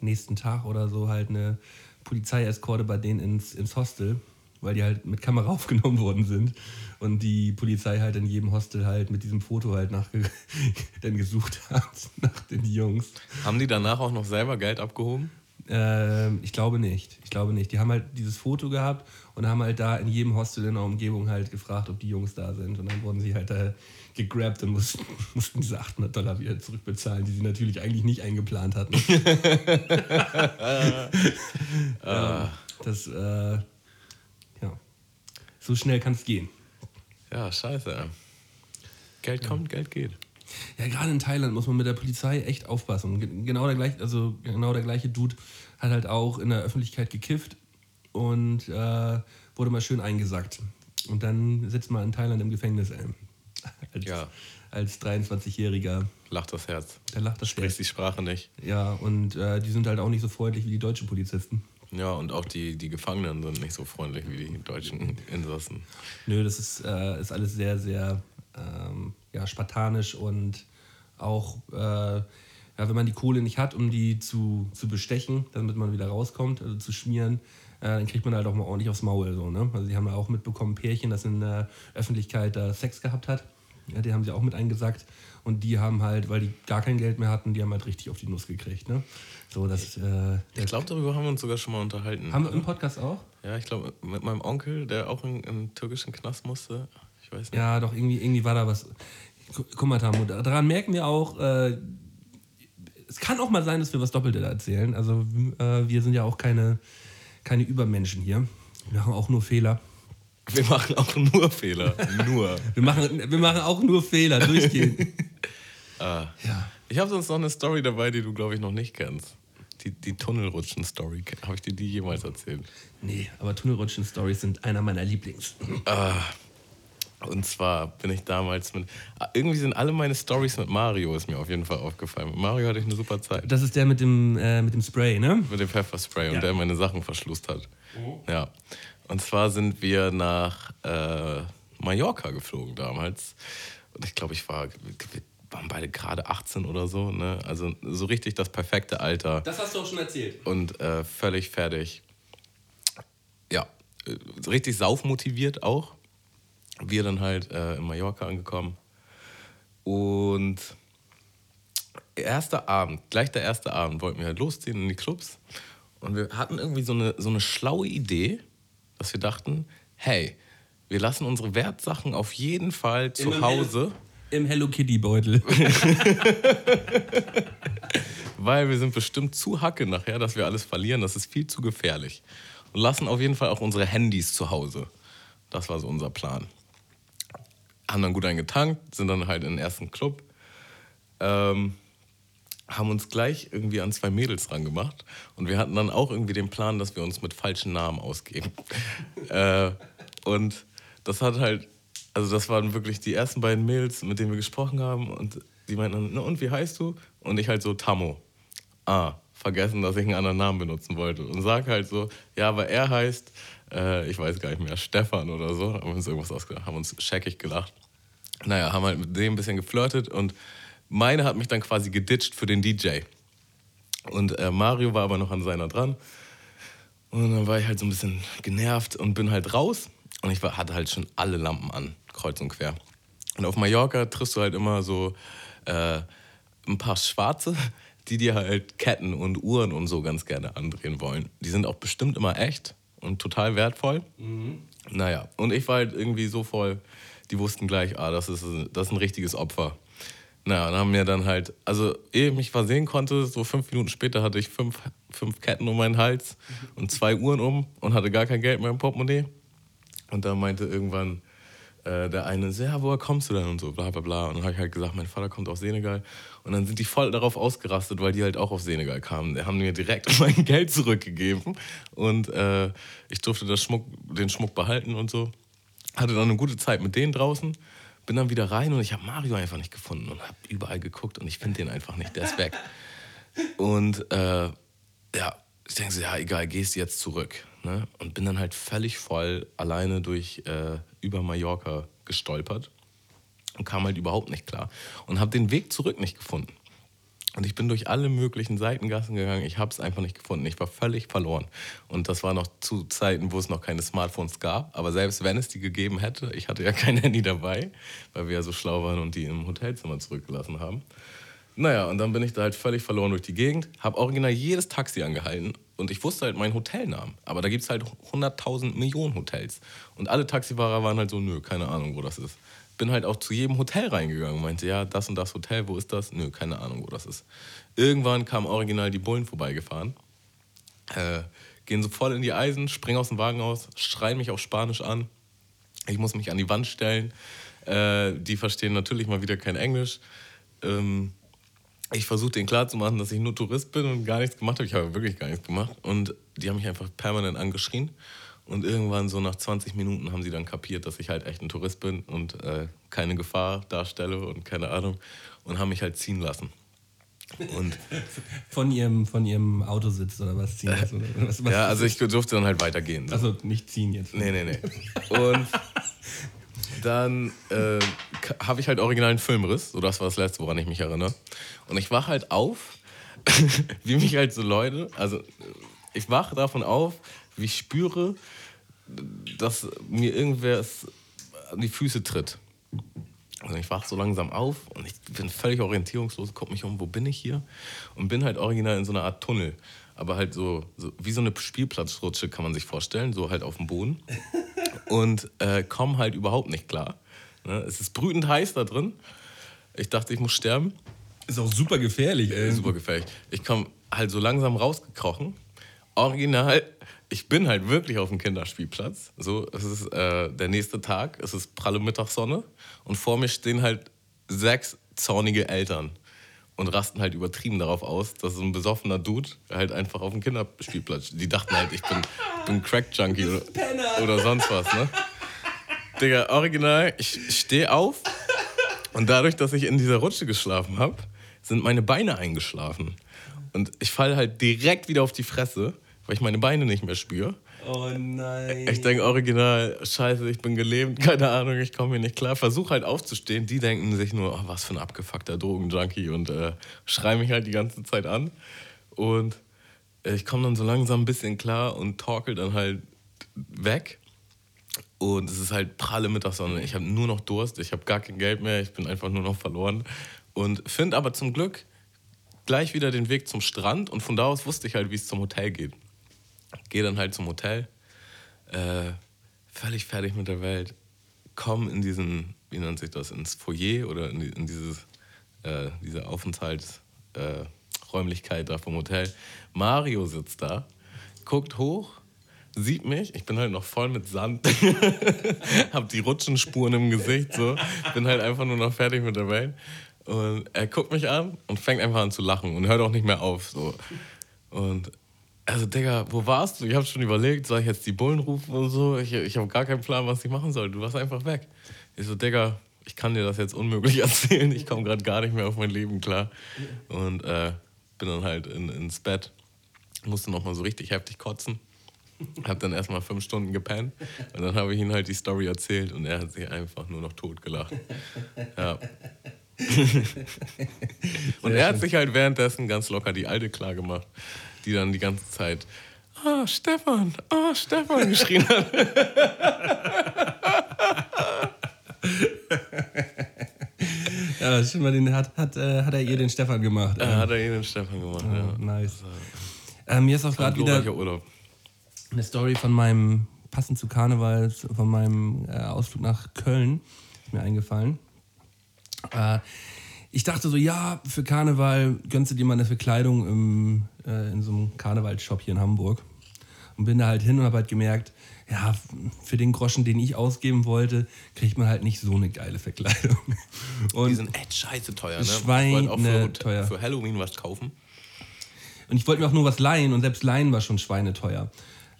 nächsten Tag oder so halt eine Polizeieskorte bei denen ins, ins Hostel, weil die halt mit Kamera aufgenommen worden sind. Und die Polizei halt in jedem Hostel halt mit diesem Foto halt nach dann gesucht hat nach den Jungs. Haben die danach auch noch selber Geld abgehoben? Ähm, ich glaube nicht. Ich glaube nicht. Die haben halt dieses Foto gehabt und haben halt da in jedem Hostel in der Umgebung halt gefragt, ob die Jungs da sind. Und dann wurden sie halt da gegrabt und mussten, mussten diese 800 Dollar wieder zurückbezahlen, die sie natürlich eigentlich nicht eingeplant hatten. ja, das, äh, ja. So schnell kann es gehen. Ja, scheiße. Geld kommt, Geld geht. Ja, gerade in Thailand muss man mit der Polizei echt aufpassen. Ge- Genau der gleiche, also genau der gleiche Dude hat halt auch in der Öffentlichkeit gekifft und äh, wurde mal schön eingesackt. Und dann sitzt man in Thailand im Gefängnis, ey. als, Ja. als 23-Jähriger. Lacht das Herz. Da lacht das Sprichst Herz. die Sprache nicht. Ja, und äh, die sind halt auch nicht so freundlich wie die deutschen Polizisten. Ja, und auch die, die Gefangenen sind nicht so freundlich wie die deutschen Insassen. Nö, das ist, äh, ist alles sehr, sehr ähm, ja, spartanisch und auch, äh, ja, wenn man die Kohle nicht hat, um die zu, zu bestechen, damit man wieder rauskommt, also zu schmieren, äh, dann kriegt man halt auch mal ordentlich aufs Maul. So, ne? Also die haben ja auch mitbekommen, Pärchen, das in der Öffentlichkeit da Sex gehabt hat. Ja, die haben sie auch mit eingesackt. Und die haben halt, weil die gar kein Geld mehr hatten, die haben halt richtig auf die Nuss gekriegt. Ne? So, das, äh, Ich glaube, darüber haben wir uns sogar schon mal unterhalten. haben wir im Podcast auch? Ja, ich glaube, mit meinem Onkel, der auch in, in einen türkischen Knast musste. Weiß nicht. Ja, doch, irgendwie, irgendwie war da was. Gu- Guck mal, Tamu, da- daran merken wir auch, äh, es kann auch mal sein, dass wir was Doppelte da erzählen. Also äh, wir sind ja auch keine, keine Übermenschen hier. Wir machen auch nur Fehler. Wir machen auch nur Fehler. nur. Wir machen, wir machen auch nur Fehler, durchgehend. Ah. ja. Ich habe sonst noch eine Story dabei, die du, glaube ich, noch nicht kennst. Die, die Tunnelrutschen-Story. Habe ich dir die jemals erzählt? Nee, aber Tunnelrutschen-Stories sind einer meiner Lieblings. Und zwar bin ich damals mit. Ah, Irgendwie sind alle meine Stories mit Mario, ist mir auf jeden Fall aufgefallen. Mit Mario hatte ich eine super Zeit. Das ist der mit dem, äh, mit dem Spray, ne? Mit dem Pfefferspray und Ja. der meine Sachen verschlust hat. Ja. Und zwar sind wir nach äh, Mallorca geflogen damals. Und ich glaube, ich war. Wir waren beide gerade 18 oder so. Ne? Also so richtig das perfekte Alter. Das hast du auch schon erzählt. und äh, völlig fertig. Ja, äh, richtig saufmotiviert auch. Wir dann halt äh, in Mallorca angekommen. Und erster Abend, gleich der erste Abend, wollten wir halt losziehen in die Clubs. Und wir hatten irgendwie so eine, so eine schlaue Idee, dass wir dachten, hey, wir lassen unsere Wertsachen auf jeden Fall zu Im Hause. Im Hello Kitty-Beutel. weil wir sind bestimmt zu hacke nachher, dass wir alles verlieren. Das ist viel zu gefährlich. Und lassen auf jeden Fall auch unsere Handys zu Hause. Das war so unser Plan. Haben dann gut eingetankt, sind dann halt in den ersten Club. Ähm, haben uns gleich irgendwie an zwei Mädels rangemacht. Und wir hatten dann auch irgendwie den Plan, dass wir uns mit falschen Namen ausgeben. äh, und das hat halt, also das waren wirklich die ersten beiden Mädels, mit denen wir gesprochen haben. Und die meinten dann, "Na und wie heißt du? Und ich halt so, Tammo. Ah, vergessen, dass ich einen anderen Namen benutzen wollte. Und sag halt so, ja, aber er heißt, äh, ich weiß gar nicht mehr, Stefan oder so. Haben uns irgendwas ausgedacht, haben uns scheckig gelacht. Naja, haben halt mit dem ein bisschen geflirtet und meine hat mich dann quasi geditcht für den DJ. Und äh, Mario war aber noch an seiner dran. Und dann war ich halt so ein bisschen genervt und bin halt raus. Und ich war, hatte halt schon alle Lampen an, kreuz und quer. Und auf Mallorca triffst du halt immer so äh, ein paar Schwarze, die dir halt Ketten und Uhren und so ganz gerne andrehen wollen. Die sind auch bestimmt immer echt und total wertvoll. Naja, und ich war halt irgendwie so voll, die wussten gleich, ah, das ist, das ist ein richtiges Opfer. Naja, und haben mir dann halt, also ehe ich mich versehen konnte, so fünf Minuten später hatte ich fünf, fünf Ketten um meinen Hals und zwei Uhren um und hatte gar kein Geld mehr im Portemonnaie. Und da meinte irgendwann äh, der eine, ja, woher kommst du denn und so, bla bla bla. Und dann habe ich halt gesagt, mein Vater kommt aus Senegal. Und dann sind die voll darauf ausgerastet, weil die halt auch aus Senegal kamen. Die haben mir direkt mein Geld zurückgegeben und äh, ich durfte das Schmuck, den Schmuck behalten und so. Hatte dann eine gute Zeit mit denen draußen, bin dann wieder rein und ich habe Mario einfach nicht gefunden und habe überall geguckt und ich finde den einfach nicht, der ist weg. Und äh, ja, ich denke so, ja, egal, gehst jetzt zurück. Ne? Und bin dann halt völlig voll alleine durch äh, über Mallorca gestolpert und kam halt überhaupt nicht klar. Und habe den Weg zurück nicht gefunden. Und ich bin durch alle möglichen Seitengassen gegangen. Ich habe es einfach nicht gefunden. Ich war völlig verloren. Und das war noch zu Zeiten, wo es noch keine Smartphones gab. Aber selbst wenn es die gegeben hätte, ich hatte ja kein Handy dabei, weil wir ja so schlau waren und die im Hotelzimmer zurückgelassen haben. Naja, und dann bin ich da halt völlig verloren durch die Gegend, habe original jedes Taxi angehalten und ich wusste halt meinen Hotelnamen. Aber da gibt es halt 100.000 Millionen Hotels. Und alle Taxifahrer waren halt so, nö, keine Ahnung, wo das ist. Bin halt auch zu jedem Hotel reingegangen, meinte, ja, das und das Hotel, wo ist das? Nö, keine Ahnung, wo das ist. Irgendwann kamen original die Bullen vorbeigefahren, äh, gehen so voll in die Eisen, springen aus dem Wagen aus, schreien mich auf Spanisch an. Ich muss mich an die Wand stellen. Äh, die verstehen natürlich mal wieder kein Englisch. Ähm, ich versuche denen klarzumachen, dass ich nur Tourist bin und gar nichts gemacht habe. Ich habe wirklich gar nichts gemacht. Und die haben mich einfach permanent angeschrien. Und irgendwann so nach 20 Minuten haben sie dann kapiert, dass ich halt echt ein Tourist bin und äh, keine Gefahr darstelle und keine Ahnung. Und haben mich halt ziehen lassen. Und Von ihrem, von ihrem Autositz oder was ziehen lassen? Oder was, was ja, also ich durfte dann halt weitergehen. So. Also nicht ziehen jetzt. Nee, nee, nee. Und dann äh, habe ich halt original einen Filmriss. So, das war das Letzte, woran ich mich erinnere. Und ich wach halt auf, wie mich halt so Leute, also ich wache davon auf, wie ich spüre, dass mir irgendwer es an die Füße tritt. Also ich wach so langsam auf und ich bin völlig orientierungslos, guck mich um, wo bin ich hier? Und bin halt original in so einer Art Tunnel. Aber halt so, so wie so eine Spielplatzrutsche kann man sich vorstellen, so halt auf dem Boden. Und äh, komm halt überhaupt nicht klar. Ne? Es ist brütend heiß da drin. Ich dachte, ich muss sterben. Ist auch super gefährlich, ey. Super gefährlich. Ich komme halt so langsam rausgekrochen. Original, ich bin halt wirklich auf dem Kinderspielplatz. So, es ist äh, der nächste Tag, es ist pralle Mittagssonne und vor mir stehen halt sechs zornige Eltern und rasten halt übertrieben darauf aus, dass so ein besoffener Dude halt einfach auf dem Kinderspielplatz. Die dachten halt, ich bin, bin Crack-Junkie oder, oder sonst was, ne? Digga, original, ich stehe auf und dadurch, dass ich in dieser Rutsche geschlafen habe, sind meine Beine eingeschlafen. Und ich falle halt direkt wieder auf die Fresse, weil ich meine Beine nicht mehr spüre. Oh nein. Ich denke original, scheiße, ich bin gelähmt, keine Ahnung, ich komme hier nicht klar. Versuche halt aufzustehen. Die denken sich nur, oh, was für ein abgefuckter Drogenjunkie und äh, schreien mich halt die ganze Zeit an. Und äh, ich komme dann so langsam ein bisschen klar und torkel dann halt weg. Und es ist halt pralle Mittagssonne. Ich habe nur noch Durst, ich habe gar kein Geld mehr, ich bin einfach nur noch verloren. Und finde aber zum Glück gleich wieder den Weg zum Strand und von da aus wusste ich halt, wie es zum Hotel geht. Gehe dann halt zum Hotel, äh, völlig fertig mit der Welt, komm in diesen, wie nennt sich das, ins Foyer oder in, in dieses, äh, diese Aufenthaltsräumlichkeit Räumlichkeit da vom Hotel. Mario sitzt da, guckt hoch, sieht mich, ich bin halt noch voll mit Sand, hab die Rutschenspuren im Gesicht, so, bin halt einfach nur noch fertig mit der Welt. Und er guckt mich an und fängt einfach an zu lachen und hört auch nicht mehr auf. So. Und also, Digga, wo warst du? Ich habe schon überlegt, soll ich jetzt die Bullen rufen und so? Ich, ich habe gar keinen Plan, was ich machen soll. Du warst einfach weg. Ich so, Digga, ich kann dir das jetzt unmöglich erzählen. Ich komme gerade gar nicht mehr auf mein Leben klar. Und äh, bin dann halt in, ins Bett. Musste nochmal so richtig heftig kotzen. Hab dann erstmal fünf Stunden gepennt. Und dann habe ich ihm halt die Story erzählt und er hat sich einfach nur noch tot gelacht. Ja. und er hat sich halt währenddessen ganz locker die Alte klar gemacht, die dann die ganze Zeit Ah, Stefan, ah, Stefan geschrien hat. Ja, schon mal den hat, hat, äh, hat er ihr den Stefan gemacht. Ja, hat er ihr den Stefan gemacht, Oh, ja. nice. Äh, mir ist auch gerade wieder Urlaub. eine Story von meinem, passend zu Karneval, von meinem äh, Ausflug nach Köln, ist mir eingefallen. Äh, ich dachte so, ja, für Karneval gönnst du dir mal eine Verkleidung im, äh, in so einem Karnevalshop hier in Hamburg. Und bin da halt hin und habe halt gemerkt, ja, für den Groschen, den ich ausgeben wollte, kriegt man halt nicht so eine geile Verkleidung. Und Die sind echt scheiße teuer, ne? Schweine ich wollte auch für, teuer. für Halloween was kaufen. Und ich wollte mir auch nur was leihen und selbst leihen war schon schweineteuer.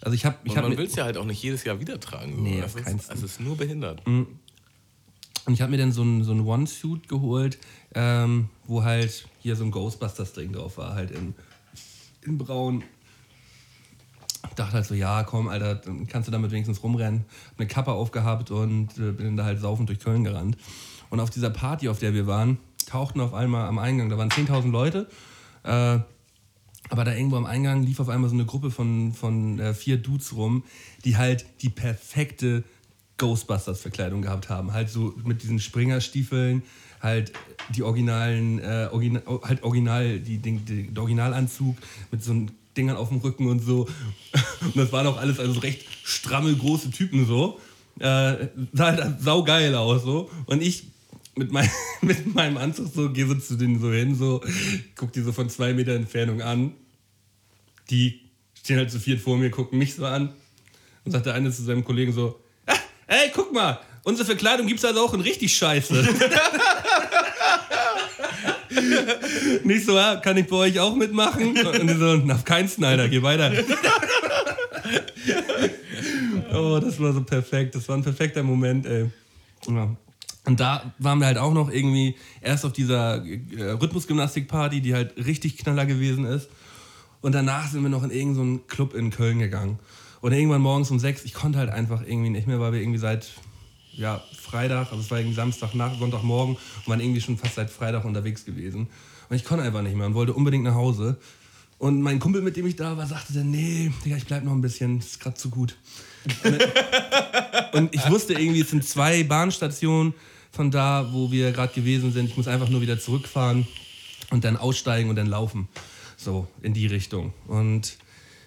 Also ich habe ich Und hab man will es ja halt auch nicht jedes Jahr wieder tragen. So. Nee, das, ist, das ist nur behindert. Und ich habe mir dann so ein, so ein One-Suit geholt, ähm, wo halt hier so ein Ghostbusters-Ding drauf war, halt in, in braun. Dachte halt so, ja, komm, Alter, dann kannst du damit wenigstens rumrennen. Hab eine Kappe aufgehabt und äh, bin da halt saufend durch Köln gerannt. Und auf dieser Party, auf der wir waren, tauchten auf einmal am Eingang, da waren 10.000 Leute, äh, aber da irgendwo am Eingang lief auf einmal so eine Gruppe von, von äh, vier Dudes rum, die halt die perfekte Ghostbusters-Verkleidung gehabt haben. Halt so mit diesen Springerstiefeln, halt die originalen, äh, origina halt original, die, die, die, der Originalanzug mit so Dingern auf dem Rücken und so. Und das waren auch alles also recht stramme, große Typen so. Äh, sah halt saugeil aus so. Und ich mit, mein, mit meinem Anzug so, gehe so zu denen so hin, so, guck die so von zwei Meter Entfernung an. Die stehen halt zu viert vor mir, gucken mich so an. Und sagt der eine zu seinem Kollegen so, ey, guck mal, unsere Verkleidung gibt's also auch in richtig scheiße. Nicht so, ah, kann ich bei euch auch mitmachen? Und die so, auf keinen Snyder, geh weiter. Oh, das war so perfekt. Das war ein perfekter Moment, ey. Ja. Und da waren wir halt auch noch irgendwie erst auf dieser äh, Rhythmusgymnastik-Party, die halt richtig knaller gewesen ist. Und danach sind wir noch in irgendeinen so Club in Köln gegangen. Und irgendwann morgens um sechs, ich konnte halt einfach irgendwie nicht mehr, weil wir irgendwie seit ja, Freitag, also es war irgendwie Samstag, nach, Sonntagmorgen und waren irgendwie schon fast seit Freitag unterwegs gewesen. Und ich konnte einfach nicht mehr und wollte unbedingt nach Hause. Und mein Kumpel, mit dem ich da war, sagte dann, nee, Digga, ich bleib noch ein bisschen, das ist gerade zu gut. und ich wusste irgendwie, es sind zwei Bahnstationen von da, wo wir gerade gewesen sind. Ich muss einfach nur wieder zurückfahren und dann aussteigen und dann laufen. So, in die Richtung. Und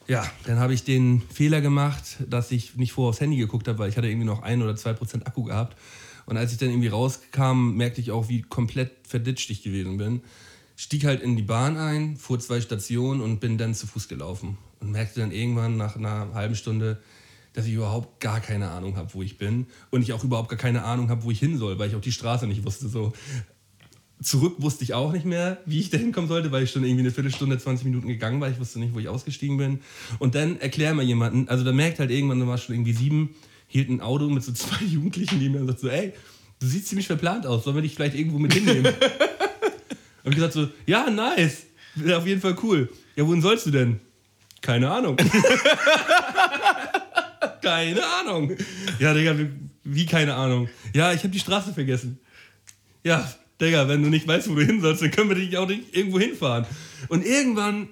ja, dann habe ich den Fehler gemacht, dass ich nicht vorher aufs Handy geguckt habe, weil ich hatte irgendwie noch ein oder zwei Prozent Akku gehabt. Und als ich dann irgendwie rauskam, merkte ich auch, wie komplett verditscht ich gewesen bin. Stieg halt in die Bahn ein, fuhr zwei Stationen und bin dann zu Fuß gelaufen. Und merkte dann irgendwann nach einer halben Stunde, dass ich überhaupt gar keine Ahnung habe, wo ich bin. Und ich auch überhaupt gar keine Ahnung habe, wo ich hin soll, weil ich auch die Straße nicht wusste. So. Zurück wusste ich auch nicht mehr, wie ich da hinkommen sollte, weil ich schon irgendwie eine Viertelstunde, 20 Minuten gegangen war. Ich wusste nicht, wo ich ausgestiegen bin. Und dann erklär mal jemanden, also da merkt halt irgendwann, du warst schon irgendwie sieben, hielt ein Auto mit so zwei Jugendlichen neben mir und sagt so, ey, du siehst ziemlich verplant aus, sollen wir dich vielleicht irgendwo mit hinnehmen? und ich gesagt so, ja, nice, auf jeden Fall cool. Ja, wohin sollst du denn? Keine Ahnung. keine Ahnung. Ja, Digga, wie keine Ahnung? Ja, ich habe die Straße vergessen. Ja, Digga, wenn du nicht weißt, wo du hin sollst, dann können wir dich auch nicht irgendwo hinfahren. Und irgendwann,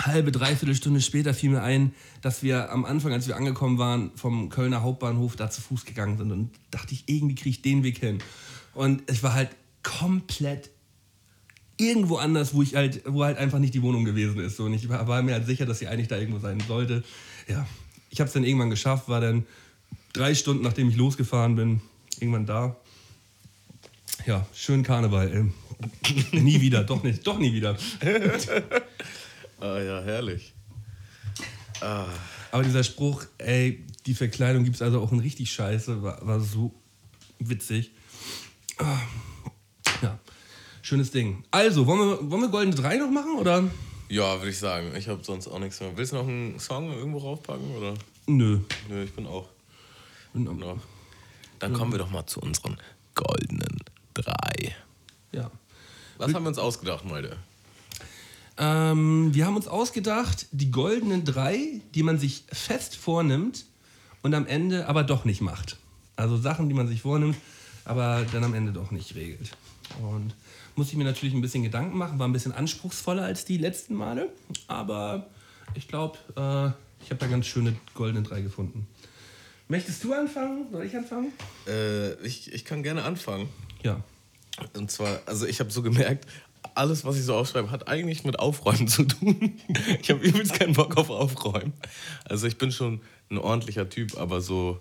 halbe, dreiviertel Stunde später, fiel mir ein, dass wir am Anfang, als wir angekommen waren, vom Kölner Hauptbahnhof da zu Fuß gegangen sind. Und dachte ich, irgendwie kriege ich den Weg hin. Und ich war halt komplett irgendwo anders, wo ich halt, wo halt einfach nicht die Wohnung gewesen ist. Und ich war, war mir halt sicher, dass sie eigentlich da irgendwo sein sollte. Ja, ich habe es dann irgendwann geschafft, war dann drei Stunden, nachdem ich losgefahren bin, irgendwann da. Ja, schön Karneval. Ey. nie wieder, doch nicht, doch nie wieder. ah ja, herrlich. Ah. Aber dieser Spruch, ey, die Verkleidung gibt es also auch in richtig scheiße, war, war so witzig. Ah. Ja, schönes Ding. Also, wollen wir, wollen wir Golden 3 noch machen, oder? Ja, würde ich sagen. Ich habe sonst auch nichts mehr. Willst du noch einen Song irgendwo raufpacken, oder? Nö. Nö, ich bin auch. Bin auch. Dann kommen wir doch mal zu unseren goldenen drei. Ja. Was haben wir uns ausgedacht, Leute? Ähm, wir haben uns ausgedacht, die goldenen drei, die man sich fest vornimmt und am Ende aber doch nicht macht. Also Sachen, die man sich vornimmt, aber dann am Ende doch nicht regelt. Und muss ich mir natürlich ein bisschen Gedanken machen, war ein bisschen anspruchsvoller als die letzten Male, aber ich glaube, äh, ich habe da ganz schöne goldene drei gefunden. Möchtest du anfangen? Soll ich anfangen? Äh, ich, ich kann gerne anfangen. Ja. Und zwar, also ich habe so gemerkt, alles, was ich so aufschreibe, hat eigentlich mit Aufräumen zu tun. ich habe übrigens keinen Bock auf Aufräumen. Also ich bin schon ein ordentlicher Typ, aber so,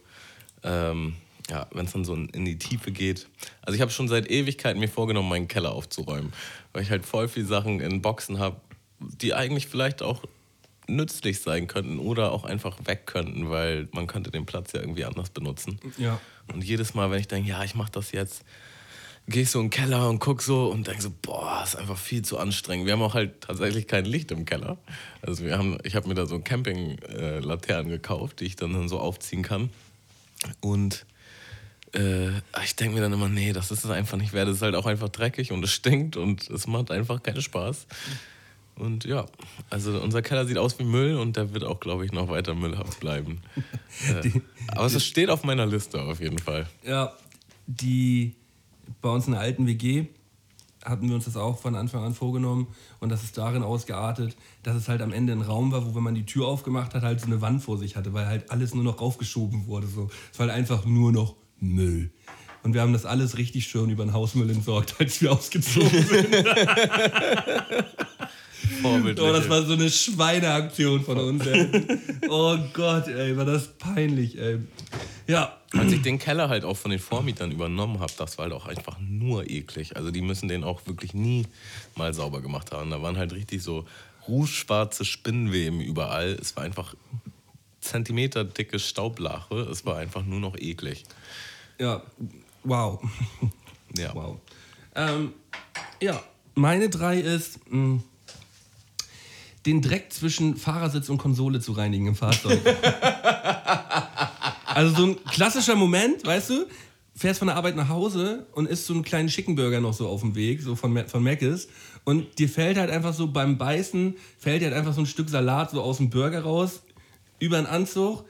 ähm, ja, wenn es dann so in die Tiefe geht. Also ich habe schon seit Ewigkeiten mir vorgenommen, meinen Keller aufzuräumen, weil ich halt voll viele Sachen in Boxen habe, die eigentlich vielleicht auch nützlich sein könnten oder auch einfach weg könnten, weil man könnte den Platz ja irgendwie anders benutzen. Ja. Und jedes Mal, wenn ich denke, ja, ich mache das jetzt, gehe ich so in den Keller und gucke so und denke so, boah, ist einfach viel zu anstrengend. Wir haben auch halt tatsächlich kein Licht im Keller. Also wir haben, ich habe mir da so Camping-Laternen gekauft, die ich dann so aufziehen kann. Und äh, ich denke mir dann immer, nee, das ist es einfach nicht wert. Es ist halt auch einfach dreckig und es stinkt und es macht einfach keinen Spaß. Und ja, also unser Keller sieht aus wie Müll und der wird auch, glaube ich, noch weiter müllhaft bleiben. äh, aber es steht auf meiner Liste auf jeden Fall. Ja, die bei uns in der alten WG hatten wir uns das auch von Anfang an vorgenommen und das ist darin ausgeartet, dass es halt am Ende ein Raum war, wo wenn man die Tür aufgemacht hat, halt so eine Wand vor sich hatte, weil halt alles nur noch raufgeschoben wurde. So. Es war halt einfach nur noch Müll. Und wir haben das alles richtig schön über den Hausmüll entsorgt, als wir ausgezogen sind. Vorbildlich. Oh, das war so eine Schweineaktion von uns. Ey. Oh Gott, ey, war das peinlich, ey. Ja. Als ich den Keller halt auch von den Vormietern übernommen habe, das war halt auch einfach nur eklig. Also die müssen den auch wirklich nie mal sauber gemacht haben. Da waren halt richtig so rußschwarze Spinnenweben überall. Es war einfach Zentimeter dicke Staublache. Es war einfach nur noch eklig. Ja, wow. Ja. Wow. Ähm, ja, meine drei ist, mh, mm, den Dreck zwischen Fahrersitz und Konsole zu reinigen im Fahrzeug. Also so ein klassischer Moment, weißt du, fährst von der Arbeit nach Hause und isst so einen kleinen Schickenburger noch so auf dem Weg, so von, von Mc's. Und dir fällt halt einfach so beim Beißen, fällt dir halt einfach so ein Stück Salat so aus dem Burger raus, über den Anzug,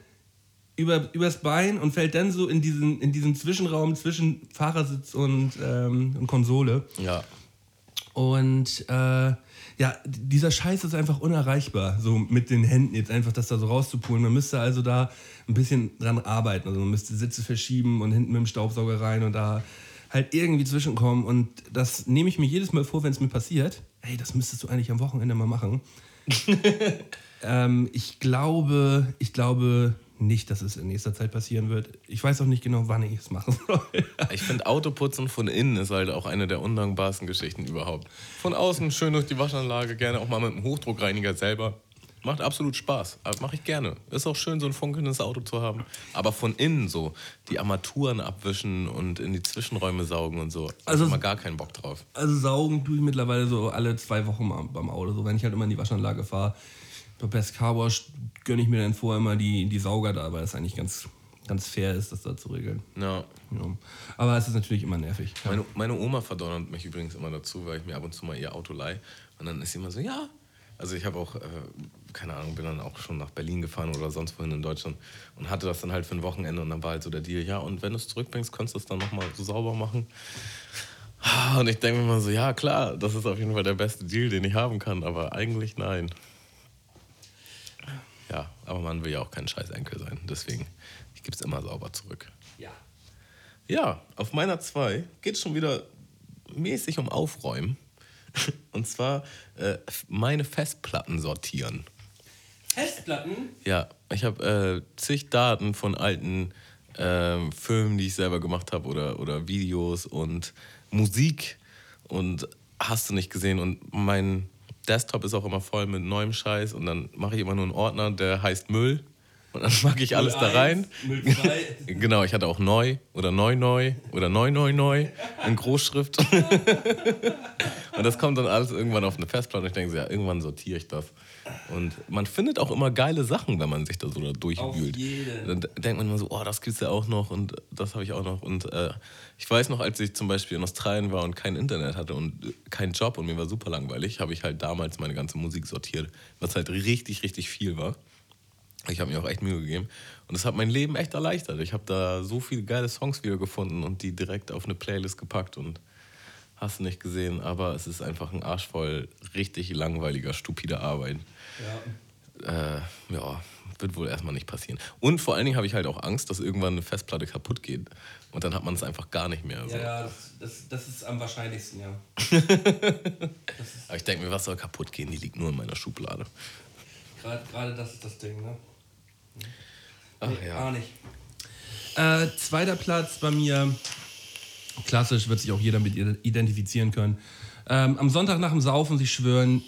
über, übers Bein und fällt dann so in diesen, in diesen Zwischenraum zwischen Fahrersitz und, ähm, und Konsole. Ja. Und äh, ja, dieser Scheiß ist einfach unerreichbar, so mit den Händen jetzt einfach das da so rauszupulen. Man müsste also da ein bisschen dran arbeiten. Also man müsste Sitze verschieben und hinten mit dem Staubsauger rein und da halt irgendwie zwischenkommen. Und das nehme ich mir jedes Mal vor, wenn es mir passiert. Ey, das müsstest du eigentlich am Wochenende mal machen. ähm, ich glaube, ich glaube nicht, dass es in nächster Zeit passieren wird. Ich weiß auch nicht genau, wann ich es machen soll. Ich finde Autoputzen von innen ist halt auch eine der undankbarsten Geschichten überhaupt. Von außen schön durch die Waschanlage, gerne auch mal mit einem Hochdruckreiniger selber. Macht absolut Spaß. Mache ich gerne. Ist auch schön, so ein funkelndes Auto zu haben. Aber von innen so, die Armaturen abwischen und in die Zwischenräume saugen und so. Also Also- immer gar keinen Bock drauf. Also saugen tue ich mittlerweile so alle zwei Wochen mal beim Auto. So, wenn ich halt immer in die Waschanlage fahre. Bei Best Car Wash gönne ich mir dann vorher immer die, die Sauger da, weil es eigentlich ganz, ganz fair ist, das da zu regeln. Ja. Ja. Aber es ist natürlich immer nervig. Ja. Meine, meine Oma verdonnert mich übrigens immer dazu, weil ich mir ab und zu mal ihr Auto leihe. Und dann ist sie immer so, ja. Also ich habe auch, äh, keine Ahnung, bin dann auch schon nach Berlin gefahren oder sonst wohin in Deutschland und hatte das dann halt für ein Wochenende und dann war halt so der Deal, ja, und wenn du es zurückbringst, kannst du es dann nochmal so sauber machen. Und ich denke mir mal so, ja klar, das ist auf jeden Fall der beste Deal, den ich haben kann, aber eigentlich nein. Ja, aber man will ja auch kein scheiß Enkel sein, deswegen, ich gebe es immer sauber zurück. Ja. Ja, auf meiner 2 geht es schon wieder mäßig um Aufräumen. Und zwar äh, meine Festplatten sortieren. Festplatten? Ja, ich habe äh, zig Daten von alten ähm, Filmen, die ich selber gemacht habe oder, oder Videos und Musik und hast du nicht gesehen. Und mein Desktop ist auch immer voll mit neuem Scheiß und dann mache ich immer nur einen Ordner, der heißt Müll. Und dann packe ich alles da rein. Müll 2. Genau, ich hatte auch neu oder neu neu oder neu neu neu in Großschrift. und das kommt dann alles irgendwann auf eine Festplatte und ich denke so, ja, irgendwann sortiere ich das. Und man findet auch immer geile Sachen, wenn man sich da so da durchwühlt. Dann denkt man immer so, oh, das gibt's ja auch noch und das habe ich auch noch. Und äh, ich weiß noch, als ich zum Beispiel in Australien war und kein Internet hatte und äh, keinen Job und mir war super langweilig, habe ich halt damals meine ganze Musik sortiert, was halt richtig, richtig viel war. Ich habe mir auch echt Mühe gegeben. Und das hat mein Leben echt erleichtert. Ich habe da so viele geile Songs wieder gefunden und die direkt auf eine Playlist gepackt und hast du nicht gesehen. Aber es ist einfach ein Arsch voll richtig langweiliger, stupider Arbeit. Ja. Äh, ja, wird wohl erstmal nicht passieren. Und vor allen Dingen habe ich halt auch Angst, dass irgendwann eine Festplatte kaputt geht. Und dann hat man es einfach gar nicht mehr. So. Ja, ja, das, das, das ist am wahrscheinlichsten, ja. Aber ich denke mir, was soll kaputt gehen? Die liegt nur in meiner Schublade. Gerade gerade das ist das Ding, ne? Ach Nee, ja. Gar nicht. Äh, zweiter Platz bei mir. Klassisch wird sich auch jeder mit identifizieren können. Ähm, am Sonntag nach dem Saufen sich schwören,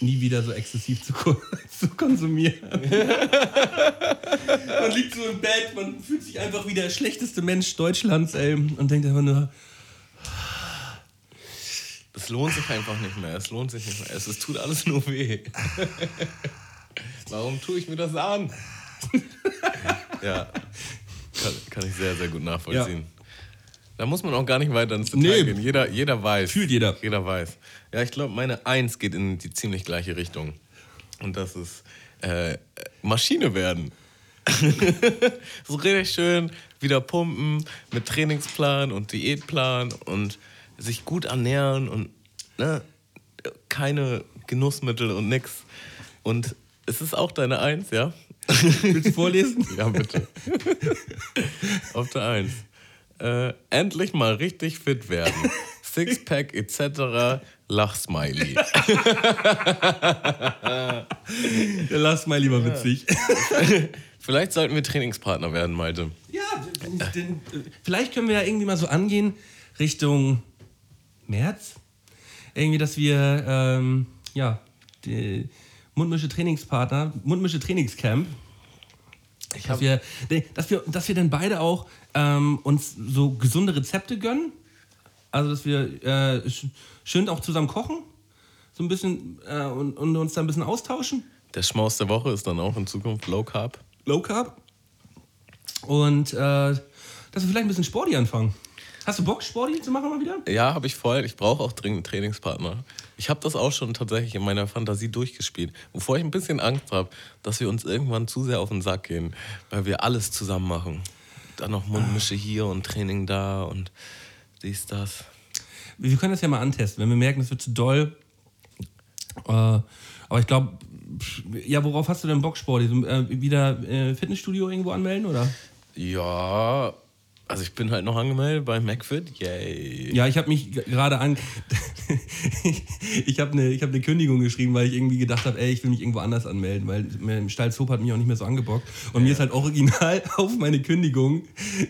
nie wieder so exzessiv zu, ko- zu konsumieren. man liegt so im Bett, man fühlt sich einfach wie der schlechteste Mensch Deutschlands, ey, und denkt einfach nur, Es lohnt sich einfach nicht mehr. Es lohnt sich nicht mehr. Es, es tut alles nur weh. Warum tue ich mir das an? ja, kann, kann ich sehr, sehr gut nachvollziehen. Da muss man auch gar nicht weiter ins Detail Nee. gehen. Jeder, jeder weiß. Fühlt jeder. Jeder weiß. Ja, ich glaube, meine Eins geht in die ziemlich gleiche Richtung. Und das ist äh, Maschine werden. so richtig schön wieder pumpen mit Trainingsplan und Diätplan und sich gut ernähren und ne, keine Genussmittel und nix. Und es ist auch deine Eins, ja? willst du vorlesen? Ja, bitte. Auf der Eins. Äh, endlich mal richtig fit werden. Sixpack etc. Lachsmiley. Lass mal lieber witzig. Vielleicht sollten wir Trainingspartner werden, Malte. Ja, den, den, äh, vielleicht können wir ja irgendwie mal so angehen Richtung März. Irgendwie, dass wir, ähm, ja, die Mundmische Trainingspartner, Mundmische Trainingscamp, dass wir, nee, dass wir, dass wir dann beide auch ähm, uns so gesunde Rezepte gönnen. Also, dass wir äh, sch- schön auch zusammen kochen. So ein bisschen äh, und, und uns da ein bisschen austauschen. Der Schmaus der Woche ist dann auch in Zukunft Low Carb. Low Carb. Und äh, dass wir vielleicht ein bisschen Sporty anfangen. Hast du Bock, Sporty zu machen mal wieder? Ja, habe ich voll. Ich brauche auch dringend einen Trainingspartner. Ich habe das auch schon tatsächlich in meiner Fantasie durchgespielt. Wovor ich ein bisschen Angst habe, dass wir uns irgendwann zu sehr auf den Sack gehen, weil wir alles zusammen machen. Dann noch Mundmische hier und Training da und dies, das. Wir können das ja mal antesten. Wenn wir merken, es wird zu doll. Äh, aber ich glaube, ja, worauf hast du denn Bock, Sporty? So, äh, wieder äh, Fitnessstudio irgendwo anmelden, oder? Ja, also ich bin halt noch angemeldet bei McFit. Yay. Ja, ich habe mich gerade an. ich habe eine hab ne Kündigung geschrieben, weil ich irgendwie gedacht habe, ey, ich will mich irgendwo anders anmelden, weil Stalzhoop hat mich auch nicht mehr so angebockt. Und mir ist halt original auf meine Kündigung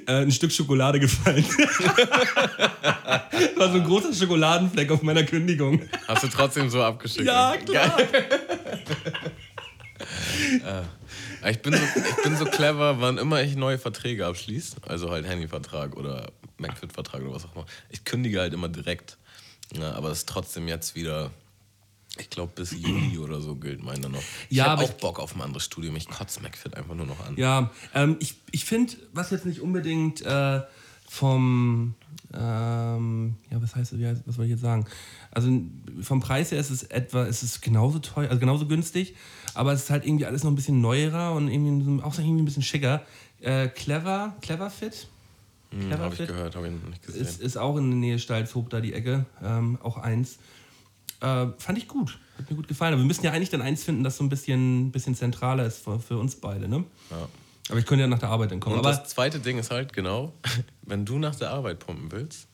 äh, ein Stück Schokolade gefallen. das war so ein großer Schokoladenfleck auf meiner Kündigung. Hast du trotzdem so abgeschickt? Ja, klar. Äh, Ich bin, so, ich bin so clever, wann immer ich neue Verträge abschließe, also halt Handyvertrag oder McFit-Vertrag oder was auch immer, ich kündige halt immer direkt. Ja, aber das ist trotzdem jetzt wieder, ich glaube bis Juli oder so gilt meiner noch. Ich Ja, hab aber auch Bock auf ein anderes Studium. Ich kotze McFit einfach nur noch an. Ja, ähm, ich, ich finde, was jetzt nicht unbedingt äh, vom, ähm, ja, was heißt, wie heißt, was soll ich jetzt sagen? Also vom Preis her ist es etwa, ist es genauso teuer, also genauso günstig, aber es ist halt irgendwie alles noch ein bisschen neuerer und irgendwie auch so irgendwie ein bisschen schicker. Äh, clever, clever fit. Hm, Clever habe ich gehört, habe ich nicht gesehen. ist, ist auch in der Nähe Stalzhoop, da die Ecke, ähm, auch eins. Äh, fand ich gut, hat mir gut gefallen. Aber wir müssen ja eigentlich dann eins finden, das so ein bisschen, bisschen zentraler ist für, für uns beide, ne? Ja. Aber ich könnte ja nach der Arbeit dann kommen. Und aber das zweite Ding ist halt genau, wenn du nach der Arbeit pumpen willst,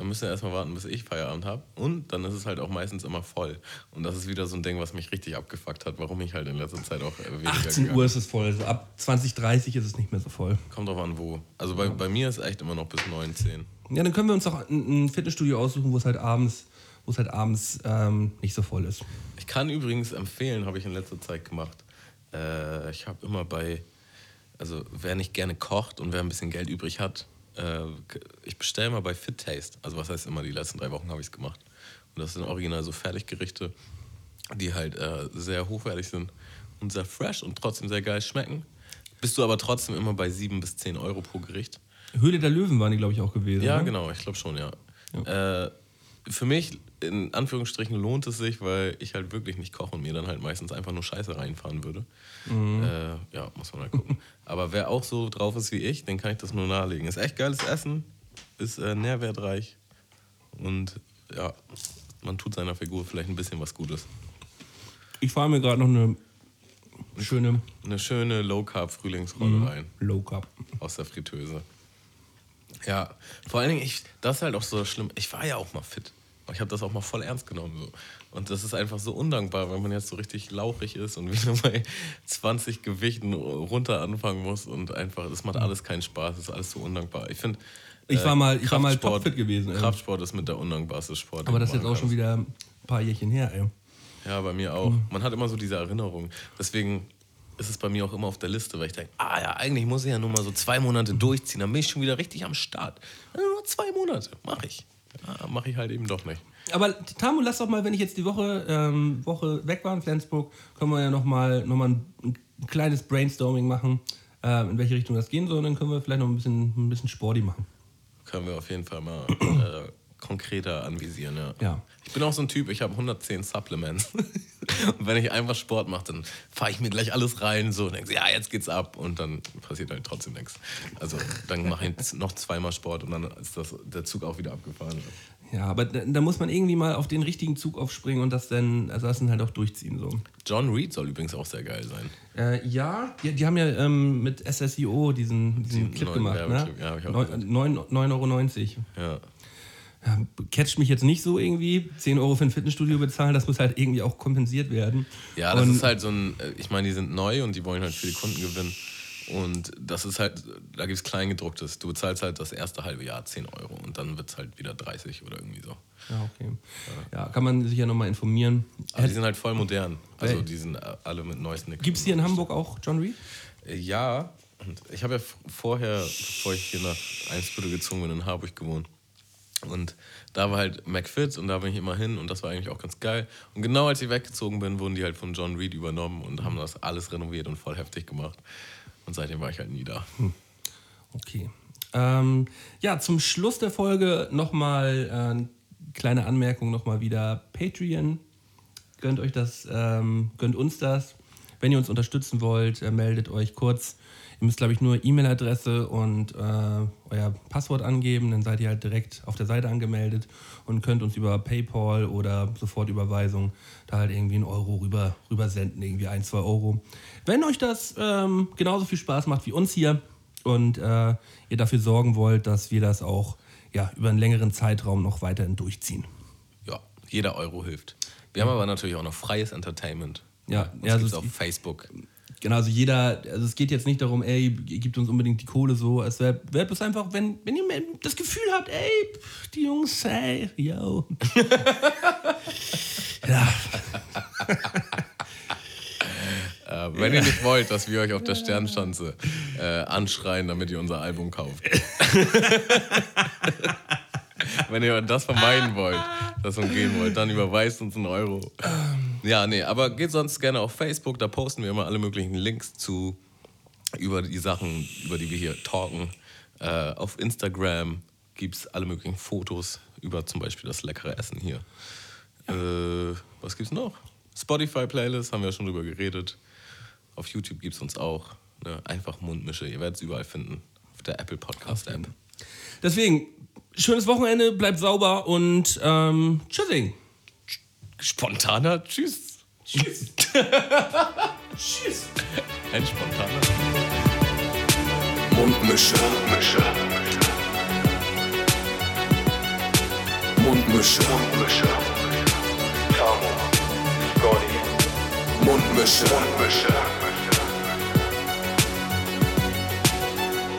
dann müssen wir erstmal warten, bis ich Feierabend habe. Und dann ist es halt auch meistens immer voll. Und das ist wieder so ein Ding, was mich richtig abgefuckt hat, warum ich halt in letzter Zeit auch äh, weniger 18 gegangen Uhr ist es voll. Also ab 20, 30 ist es nicht mehr so voll. Kommt drauf an, wo. Also bei, bei mir ist echt immer noch bis 9, 10. Ja, dann können wir uns doch ein, ein Fitnessstudio aussuchen, wo es halt abends, wo es halt abends ähm, nicht so voll ist. Ich kann übrigens empfehlen, habe ich in letzter Zeit gemacht. Äh, ich habe immer bei, also wer nicht gerne kocht und wer ein bisschen Geld übrig hat, äh, ich bestelle immer bei Fit Taste. Also was heißt immer, die letzten drei Wochen habe ich es gemacht. Und das sind original so Fertiggerichte, die halt äh, sehr hochwertig sind und sehr fresh und trotzdem sehr geil schmecken. Bist du aber trotzdem immer bei 7 bis 10 Euro pro Gericht. Höhle der Löwen waren die, glaube ich, auch gewesen. Ja, ne? genau, ich glaube schon, ja. Äh, für mich, in Anführungsstrichen, lohnt es sich, weil ich halt wirklich nicht koche und mir dann halt meistens einfach nur Scheiße reinfahren würde. Äh, ja, muss man mal gucken. Aber wer auch so drauf ist wie ich, den kann ich das nur nahelegen. Ist echt geiles Essen, ist äh, nährwertreich und ja, man tut seiner Figur vielleicht ein bisschen was Gutes. Ich fahre mir gerade noch eine schöne Eine schöne Low-Carb-Frühlingsrolle rein. Low Carb. aus der Fritteuse. Ja, vor allen Dingen, ich, das ist halt auch so schlimm. Ich war ja auch mal fit. Ich habe das auch mal voll ernst genommen. So. Und das ist einfach so undankbar, wenn man jetzt so richtig lauchig ist und wieder bei 20 Gewichten runter anfangen muss und einfach, das macht alles keinen Spaß, das ist alles so undankbar. Ich finde. Ich war mal- ich war mal topfit gewesen, ey. Kraftsport ist mit der undankbarste Sport. Aber das ist jetzt auch schon wieder ein paar Jährchen her, ey. Ja, bei mir auch. Man hat immer so diese Erinnerung. Deswegen ist es bei mir auch immer auf der Liste, weil ich denke, ah ja, eigentlich muss ich ja nur mal so zwei Monate durchziehen, dann bin ich schon wieder richtig am Start. Ja, nur zwei Monate, mache ich. Ja, mache ich halt eben doch nicht. Aber Tamu, lass doch mal, wenn ich jetzt die Woche, ähm, Woche weg war in Flensburg, können wir ja nochmal noch mal ein, ein kleines Brainstorming machen, äh, in welche Richtung das gehen soll. Und dann können wir vielleicht noch ein bisschen, ein bisschen Sporty machen. Können wir auf jeden Fall mal äh, konkreter anvisieren, ja. Ja. Ich bin auch so ein Typ, ich habe 110 Supplements. und wenn ich einfach Sport mache, dann fahre ich mir gleich alles rein so und denke, ja, jetzt geht's ab. Und dann passiert halt trotzdem nichts. Also dann mache ich noch zweimal Sport und dann ist das, der Zug auch wieder abgefahren. Ja, aber da, da muss man irgendwie mal auf den richtigen Zug aufspringen und das dann, also das dann halt auch durchziehen. So. John Reed soll übrigens auch sehr geil sein. Äh, ja, die, die haben ja ähm, mit SSIO diesen, diesen Diesen Clip gemacht. Ne? Ja, hab ich auch gehört. 9,90 Euro. Ja. Ja, catcht mich jetzt nicht so irgendwie. 10 Euro für ein Fitnessstudio bezahlen, das muss halt irgendwie auch kompensiert werden. Ja, das Und- ist halt so ein, äh, ich meine, die sind neu und die wollen halt viele Kunden gewinnen. Und das ist halt, da gibt es Kleingedrucktes. Du zahlst halt das erste halbe Jahr 10 Euro und dann wird es halt wieder 30 oder irgendwie so. Ja, okay. Ja, kann man sich ja nochmal informieren. Aber die sind halt voll modern. Also die sind alle mit neuesten Gibt es hier in Hamburg auch John Reed? Äh, Ja, und ich habe ja vorher, bevor ich hier nach Eimsbüttel gezogen bin, in Harburg gewohnt. Und da war halt McFit und da bin ich immer hin und das war eigentlich auch ganz geil. Und genau als ich weggezogen bin, wurden die halt von John Reed übernommen und haben das alles renoviert und voll heftig gemacht. Und seitdem war ich halt nie da. Okay. Ähm, ja, zum Schluss der Folge nochmal äh, eine kleine Anmerkung, nochmal wieder Patreon. Gönnt euch das, ähm, gönnt uns das. Wenn ihr uns unterstützen wollt, äh, meldet euch kurz. Ihr müsst, glaube ich, nur E-Mail-Adresse und äh, euer Passwort angeben, dann seid ihr halt direkt auf der Seite angemeldet und könnt uns über PayPal oder Sofortüberweisung da halt irgendwie einen Euro rüber, rüber senden, irgendwie ein, zwei Euro. Wenn euch das ähm, genauso viel Spaß macht wie uns hier und äh, ihr dafür sorgen wollt, dass wir das auch ja, über einen längeren Zeitraum noch weiterhin durchziehen. Ja, jeder Euro hilft. Wir haben aber natürlich auch noch freies Entertainment. Ja, ja, also auf Facebook. Genau, also jeder, also es geht jetzt nicht darum, ey, ihr gebt uns unbedingt die Kohle so. Es wäre wär bloß einfach, wenn, wenn ihr das Gefühl habt, ey, die Jungs, ey, yo. ja, Äh, wenn ihr nicht wollt, dass wir euch auf der Sternschanze äh, anschreien, damit ihr unser Album kauft. wenn ihr das vermeiden wollt, das umgehen wollt, dann überweist uns einen Euro. Ja, nee, aber geht sonst gerne auf Facebook, da posten wir immer alle möglichen Links zu über die Sachen, über die wir hier talken. Äh, auf Instagram gibt es alle möglichen Fotos über zum Beispiel das leckere Essen hier. Äh, was gibt's noch? Spotify-Playlist, haben wir schon drüber geredet. Auf YouTube gibt es uns auch. Ne? Einfach Mundmische, ihr werdet es überall finden. Auf der Apple Podcast-App. deswegen, schönes Wochenende, bleibt sauber und ähm, tschüssing. Spontaner Tschüss. Tschüss. Tschüss. Ein spontaner. Mundmische. Mundmische. Mundmische. Mundmische. Tamo. Scotty. Mundmische. Mundmische.